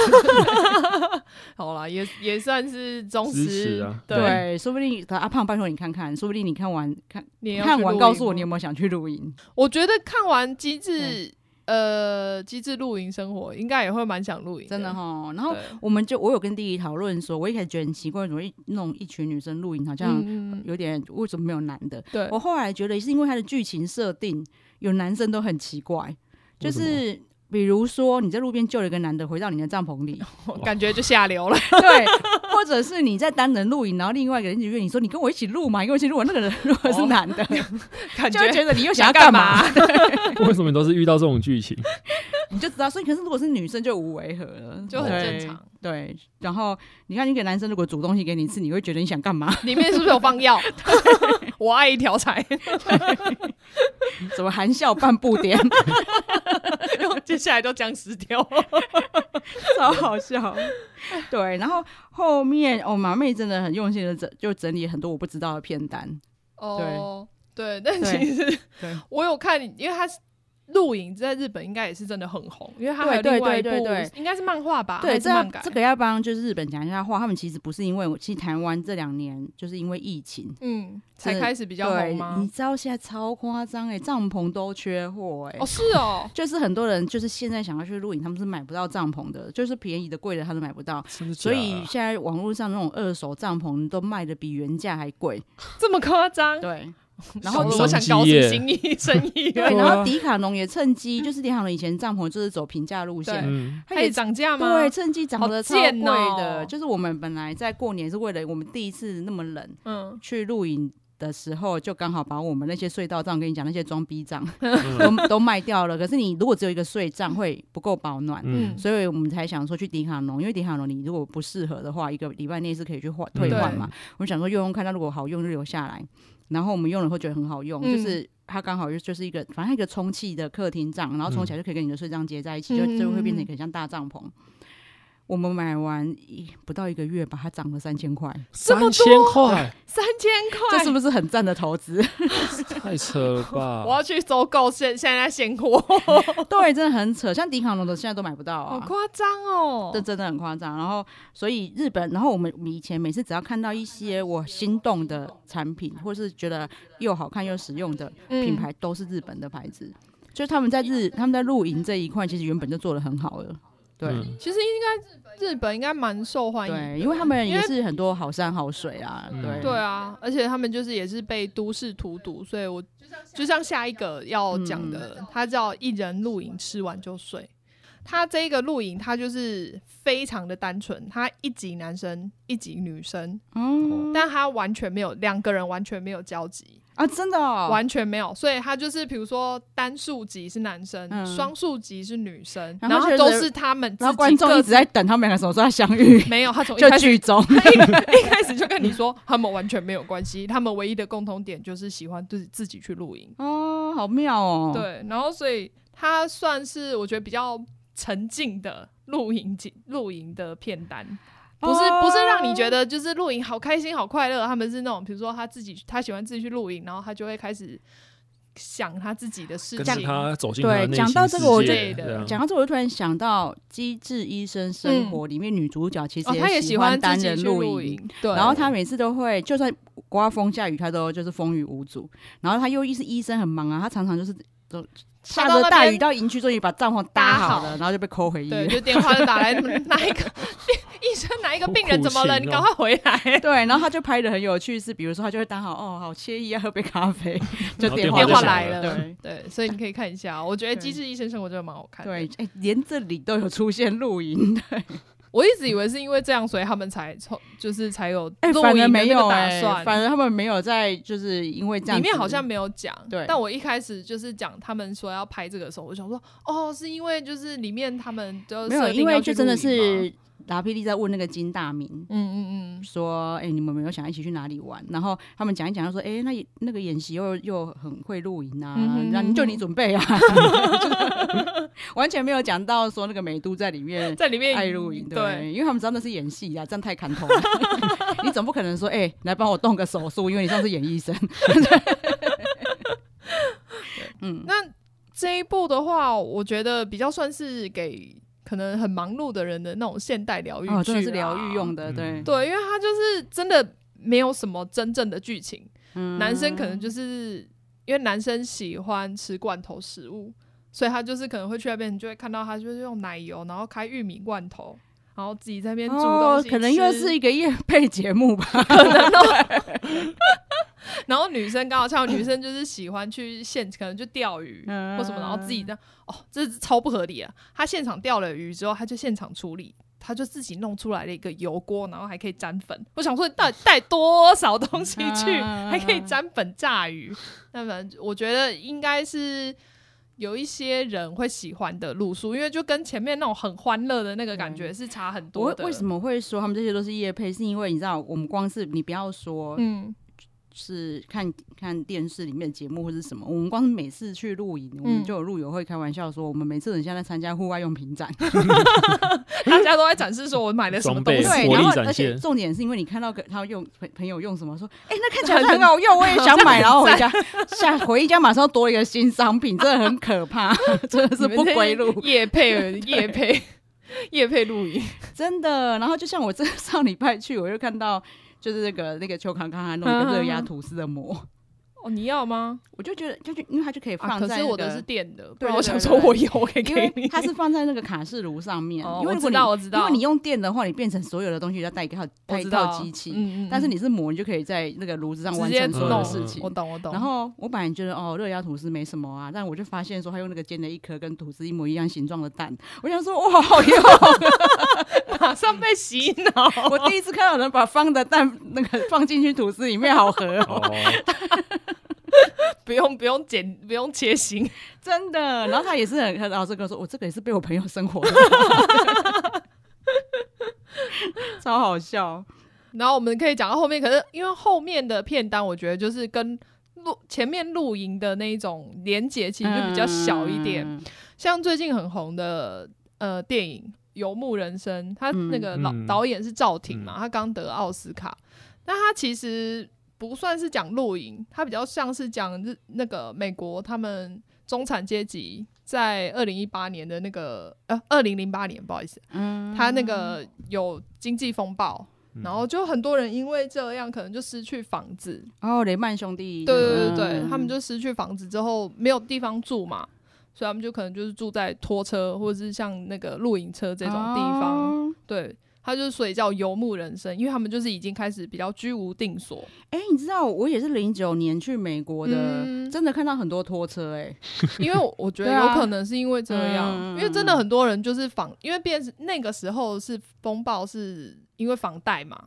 好了，也也算是忠实、啊、对，对，说不定阿胖拜托你看看，说不定你看完看你看完告诉我你有没有想去露营。我觉得看完机智。嗯呃，机智露营生活应该也会蛮想露营，真的哈。然后我们就我有跟弟弟讨论说，我一开始觉得很奇怪，怎么一弄一群女生露营，好像有点为什么没有男的？对，我后来觉得是因为它的剧情设定有男生都很奇怪，就是。比如说你在路边救了一个男的回到你的帐篷里，感觉就下流了。对，或者是你在单人露营，然后另外一个人就约你说你跟我一起露嘛，你跟我一起露。那个人如果是男的，感觉觉得你又想要干嘛？为什么你都是遇到这种剧情？你就知道，所以可是如果是女生就无违和了，就很正常。对，然后你看，你给男生如果煮东西给你吃，你会觉得你想干嘛？里面是不是有放药？我爱一条柴，怎么含笑半步颠？接下来都僵尸掉，超好笑。对，然后后面哦，马妹真的很用心的整，就整理很多我不知道的片单。哦，对，对，但其实我有看，因为他是。露营在日本应该也是真的很红，因为它还有另外一部，应该是漫画吧？对，这这个要帮就是日本讲一下话，他们其实不是因为，其实台湾这两年就是因为疫情，嗯，才开始比较红吗？你知道现在超夸张哎，帐篷都缺货哎、欸，哦是哦，就是很多人就是现在想要去露营，他们是买不到帐篷的，就是便宜的、贵的他都买不到，所以现在网络上那种二手帐篷都卖的比原价还贵，这么夸张？对。然后我想搞什么 生意生意？对，然后迪卡侬也趁机，就是迪卡侬以前帐篷就是走平价路线，它也涨价吗？对，趁机涨得超贵的。就是我们本来在过年是为了我们第一次那么冷，嗯，去露营的时候，就刚好把我们那些隧道帐跟你讲那些装逼帐 都都卖掉了。可是你如果只有一个睡帐会不够保暖，嗯，所以我们才想说去迪卡侬，因为迪卡侬你如果不适合的话，一个礼拜内是可以去换退换嘛。我们想说用用看，它如果好用就留下来。然后我们用了会觉得很好用，嗯、就是它刚好就就是一个，反正一个充气的客厅帐，然后充起来就可以跟你的睡帐接在一起，嗯、就就会变成一个像大帐篷。我们买完一不到一个月，把它涨了三千块，三千块，三千块，这是不是很赞的投资？太扯了吧！我要去收购现现在现货，对，真的很扯。像迪卡侬的现在都买不到啊，好夸张哦，这真的很夸张。然后，所以日本，然后我们以前每次只要看到一些我心动的产品，或是觉得又好看又实用的品牌，都是日本的牌子。就是他们在日，他们在露营这一块，其实原本就做的很好了。对，嗯。其实应该日本应该蛮受欢迎的，对，因为他们也是很多好山好水啊，嗯对，对啊，而且他们就是也是被都市荼毒，所以我就像下一个要讲的，嗯。它叫一人露营，吃完就睡。他这个露营，他就是非常的单纯，他一集男生，一集女生，嗯但他完全没有两个人完全没有交集，啊，真的哦，完全没有，所以他就是比如说单数集是男生，嗯。双数集是女生，然后都是他们自然后观众一直在等他们两个什么时候要相遇，没有，他从一就开始剧中，一一开始就跟你说，他们完全没有关系，他们唯一的共同点就是喜欢自己自己去露营。哦，好妙哦，，对，然后所以他算是我觉得比较沉静的露营景露营的片单，不是不是让你觉得就是露营好开心好快乐，他们是那种比如说他自己他喜欢自己去露营，然后他就会开始想他自己的事情。他走进对讲到这个我就讲到这，我就突然想到《机智医生生活》里面女主角其实，他也喜喜欢单人露营。对，然后她每次都会，就算刮风下雨，她都就是风雨无阻。然后她又是医生，很忙啊，她常常就是都下着大雨到营区，终于把帐篷搭好了，然后就被扣回医对，院。就电话就打来，哪一个 医生哪一个病人怎么了？你赶快回来。对，然后他就拍的很有趣，是比如说他就会当好哦，好惬意啊，喝杯咖啡，就电话来了了，对对，所以你可以看一下，我觉得《对机智医生生活》真的蛮好看的。对，哎，连这里都有出现露营对，我一直以为是因为这样，所以他们才从就是才有哎，露反而没营的那个打有哎，算。反而他们没有在，就是因为这样子，里面好像没有讲，对但我一开始就是讲他们说要拍这个的时候，我想说，哦，是因为就是里面他们都没有，因为就真的是达霹雳在问那个金大明，嗯嗯嗯，说，哎、你们有没有想一起去哪里玩？然后他们讲一讲，就说，哎、那那个演习又又很会露营啊，那、你就你准备啊，完全没有讲到说那个美都在里面 在里面爱露营，对，对，因为他们知道那是演戏啊，这样太砍头了。你总不可能说，哎、来帮我动个手术，因为你上次演医生。嗯，那这一部的话，我觉得比较算是给可能很忙碌的人的那种现代疗愈剧、哦，真的是疗愈用的，对、嗯。对，因为它就是真的没有什么真正的剧情，嗯。男生可能就是因为男生喜欢吃罐头食物，所以他就是可能会去那边，你就会看到他就是用奶油，然后开玉米罐头，然后自己在那边煮东西、哦，可能又是一个夜配节目吧。然后女生刚好像女生就是喜欢去现，可能就钓鱼、嗯或什么，然后自己这样哦，这是超不合理啊！他现场钓了鱼之后，他就现场处理，他就自己弄出来了一个油锅，然后还可以沾粉。我想说，到底带多少东西去，嗯还可以沾粉炸鱼？那反正我觉得应该是有一些人会喜欢的路数，因为就跟前面那种很欢乐的那个感觉是差很多的。我为什么会说他们这些都是夜配？是因为你知道，我们光是你不要说，嗯，是看看电视里面的节目或者是什么，我们光是每次去露营，我们就有露友会开玩笑说，我们每次很像在参加户外用品展。大家都在展示说我买了什么东西。对，然后而且重点是因为你看到个他用朋朋友用什么，说，哎、那看起来很好用，我也想买，然后回家下回家马上多一个新商品，真的很可怕，真的是不归路。夜配夜配夜配露营，真的。然后就像我这上礼拜去，我就看到就是那个那个邱康康还弄一个热压吐司的膜，哦，你要吗？我就觉得就就因为它就可以啊，放在、那个可是我的是电的，不对然我想说我有，我可以给你。它是放在那个卡式炉上面，哦因为如果你我知道我知道因为你用电的话，你变成所有的东西要带一套我带一知道套机器，嗯嗯，但是你是模，你就可以在那个炉子上完成所有的事情。我懂我懂。然后我本来觉得哦，热压吐司没什么啊，但我就发现说他用那个煎了一颗跟吐司一模一样形状的蛋，我想说哇，好用！马上被洗脑，我第一次看到有人把方的蛋那个放进去吐司里面，好合哦，哦，不用不用剪，不用切形。真的。然后他也是很很老实跟我说，我这个也是被我朋友生活的，超好笑。然后我们可以讲到后面，可是因为后面的片单，我觉得就是跟露前面露营的那一种连结，其实就比较小一点。嗯像最近很红的呃电影《游牧人生》，他那个老、嗯导演是赵婷嘛，嗯他刚得奥斯卡，那他其实不算是讲露营，它比较像是讲日那个美国他们中产阶级在二零一八年的那个呃二零零八年，不好意思，嗯他那个有经济风暴。嗯然后就很多人因为这样，可能就失去房子。哦，雷曼兄弟，对对对对，嗯他们就失去房子之后没有地方住嘛，所以他们就可能就是住在拖车或者是像那个露营车这种地方，哦、对。他就是所以叫游牧人生，因为他们就是已经开始比较居无定所。哎、欸，你知道我也是零九年去美国的，嗯、真的看到很多拖车哎、欸。因为我觉得有可能是因为这样，啊、因为真的很多人就是房，因为变那个时候是风暴，是因为房贷嘛，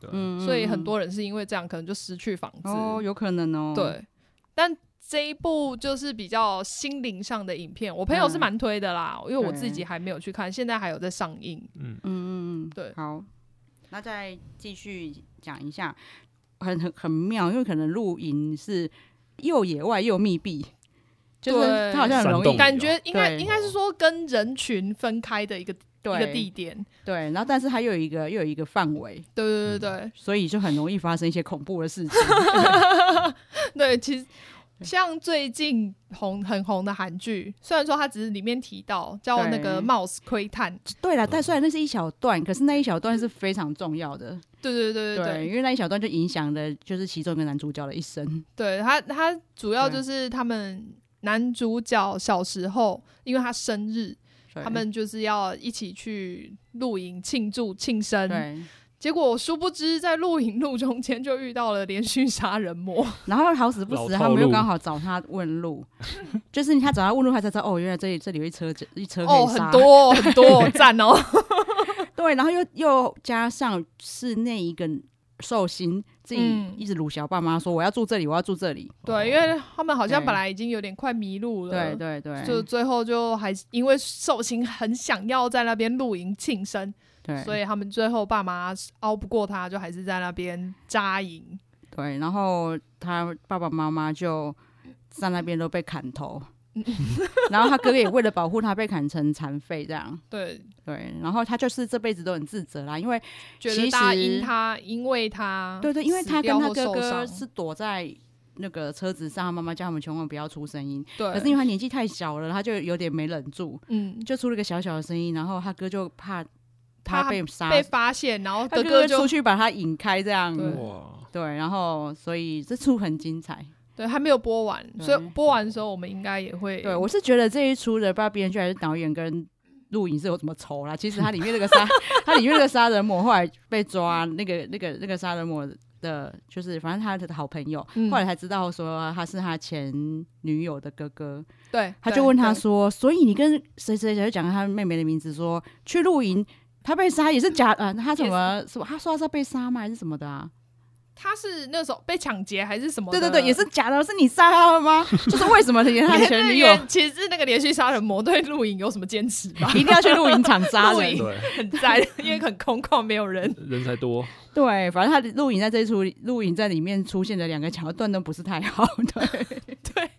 所以很多人是因为这样可能就失去房子。哦，有可能哦。对，但这一部就是比较心灵上的影片，我朋友是蛮推的啦，嗯、因为我自己还没有去看，现在还有在上映。嗯。嗯。嗯，对，好，那再继续讲一下，很很很妙，因为可能露营是又野外又密闭，就是它好像很容易感觉应该应该是说跟人群分开的一个对。一个地点，对，然后但是它又有一个又有一个范围，对对对对、嗯，所以就很容易发生一些恐怖的事情，对，其实。像最近红很红的韩剧，虽然说它只是里面提到叫那个 Mouse 窥探，对了，但虽然那是一小段，可是那一小段是非常重要的。对对对对对，因为那一小段就影响了就是其中一个男主角的一生。对他，他主要就是他们男主角小时候，因为他生日，他们就是要一起去露营庆祝庆生。对。结果殊不知，在露营路中间就遇到了连续杀人魔，然后好死不死，他们又刚好找他问路，就是他找他问路，他才知道哦，原来这里这里有一车一车哦，很多很 多赞哦。对，然后又又加上是那一个寿星自己一直鲁小爸妈说我要住这里，我要住这里。对，因为他们好像本来已经有点快迷路了，对对对，就最后就还因为寿星很想要在那边露营庆生。对，所以他们最后爸妈熬不过他，就还是在那边扎营。对，然后他爸爸妈妈就在那边都被砍头，然后他哥哥也为了保护他被砍成残废，这样。对对，然后他就是这辈子都很自责啦，因为其实觉得大因他因为他对对，因为他跟他哥哥是躲在那个车子上，他妈妈叫他们千万不要出声音。对，可是因为他年纪太小了，他就有点没忍住，嗯，就出了个小小的声音，然后他哥就怕。他被杀被发现，然后哥哥就出去把他引开，这样对，对，然后所以这出很精彩，对，还没有播完，所以播完的时候我们应该也会。对，我是觉得这一出的不知道编剧还是导演跟录影是有什么仇啦。其实他里面那个杀，他里面那个杀人魔后来被抓，那个那个那个杀人魔的，就是反正他的好朋友，嗯、后来才知道说他是他前女友的哥哥。对，他就问他说：“所以你跟谁谁谁就讲他妹妹的名字说，说去露营。”他被杀也是假，呃，他什么什么？他说他是被杀吗？还是什么的啊？他是那时候被抢劫还是什么？对对对，也是假的，是你杀他了吗？就是为什么他前女友其实是那个连续杀人魔对露营有什么坚持吧？一定要去露营场杀人，对，很赞，因为很空旷，没有人，人才多。对，反正他露营在这一出露营在里面出现的两个桥段都不是太好，对对。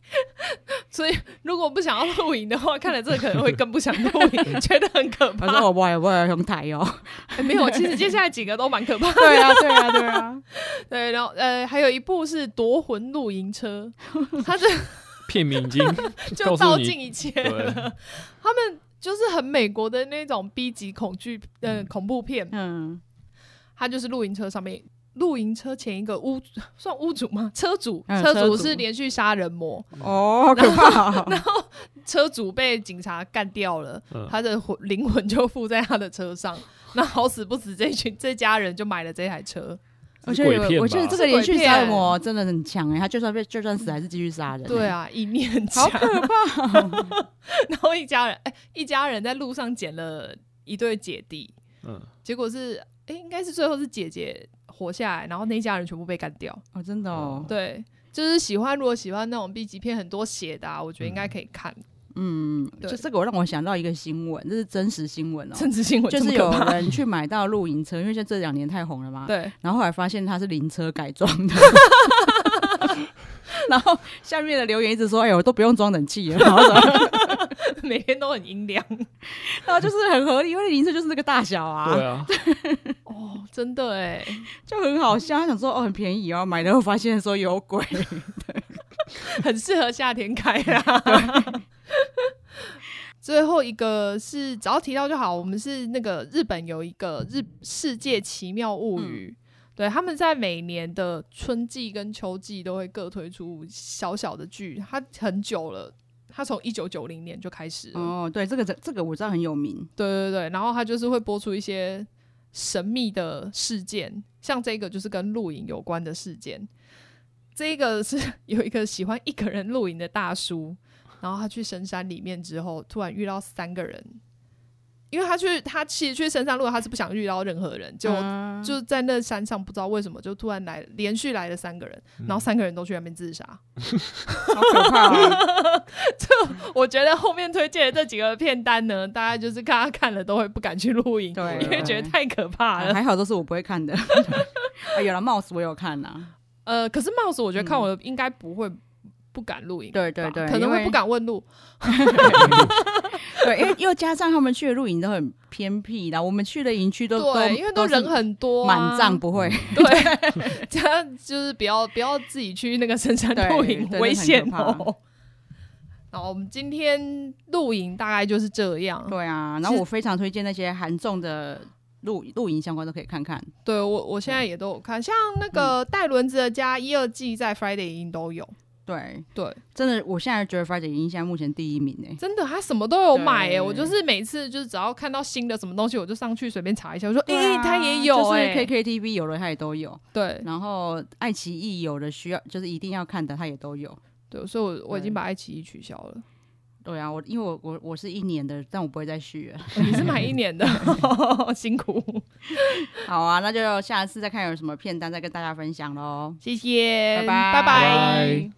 所以如果不想要露营的话，看了这个可能会更不想露营，觉得很可怕。反正我不要不要用台哦，没有，其实接下来几个都蛮可怕的。对啊，对啊，对啊，对。然后呃，还有一部是夺魂露营车，它是片名已经就道尽一切了。他们就是很美国的那种 B 级恐惧呃恐怖片，嗯。他就是露营车上面，露营车前一个屋 算屋主吗？车主，嗯、车主是连续杀人魔哦，好可怕！然后车主被警察干掉了，嗯、他的魂灵魂就附在他的车上。那好死不死，这群这家人就买了这台车。我觉得，我觉得这个连续杀人魔真的很强哎，他就算被就算死还是继续杀人。对啊，意念很强，好可怕！然后一家人，哎、欸，一家人在路上捡了一对姐弟，嗯，结果是。哎，应该是最后是姐姐活下来，然后那一家人全部被干掉。哦，真的哦。对，就是喜欢，如果喜欢那种 B 级片很多血的，啊，我觉得应该可以看。嗯，对就这个我让我想到一个新闻，这是真实新闻哦。真实新闻就是有人去买到露营车，因为像这两年太红了嘛。对。然后后来发现它是灵车改装的。然后下面的留言一直说：“哎呦，都不用装冷气了，然后每天都很阴凉。”然后就是很合理，因为灵车就是那个大小啊。对啊。哦，真的哎，就很好笑。他想说：“哦，很便宜哦。”买了后发现说有鬼，对，很适合夏天开啊。最后一个是只要提到就好。我们是那个日本有一个日世界奇妙物语。嗯对，他们在每年的春季跟秋季都会各推出小小的剧，它很久了，他从一九九零年就开始了。哦，对，这个这这个我知道很有名。对对对，然后他就是会播出一些神秘的事件，像这个就是跟露营有关的事件。这个是 有一个喜欢一个人露营的大叔，然后他去深山里面之后，突然遇到三个人。因为他去，他其实去深山路，他是不想遇到任何人，就、嗯、就在那山上，不知道为什么就突然来，连续来了三个人，嗯、然后三个人都去那边自杀，好可怕啊！就我觉得后面推荐的这几个片单呢，大家就是看他看了都会不敢去露营，对，因为觉得太可怕了。还好都是我不会看的，啊、有了 Mouse 我有看呐，呃，可是 Mouse 我觉得看我应该不会。不敢露营，对对对，可能会不敢问路，对，因为又加上他们去的露营都很偏僻，然后我们去的营区都对，因为都人很多，满帐不会，对，这样就是不要不要自己去那个深山露营，危险哦。然后我们今天露营大概就是这样，对啊，然后我非常推荐那些韩重的露露营相关都可以看看，对我我现在也都有看，像那个带轮子的家一二季在 Friday 影音都有。对对，真的，我现在觉得 Friday 影音现在目前第一名呢。真的，他什么都有买哎，我就是每次就是只要看到新的什么东西，我就上去随便查一下，我说哎，他也有哎，KKTV 有的他也都有，对，然后爱奇艺有的需要就是一定要看的他也都有，对，所以我我已经把爱奇艺取消了。对啊，我因为我我我是一年的，但我不会再续了。你是买一年的，辛苦。好啊，那就下次再看有什么片单再跟大家分享喽。谢谢，拜拜，拜拜。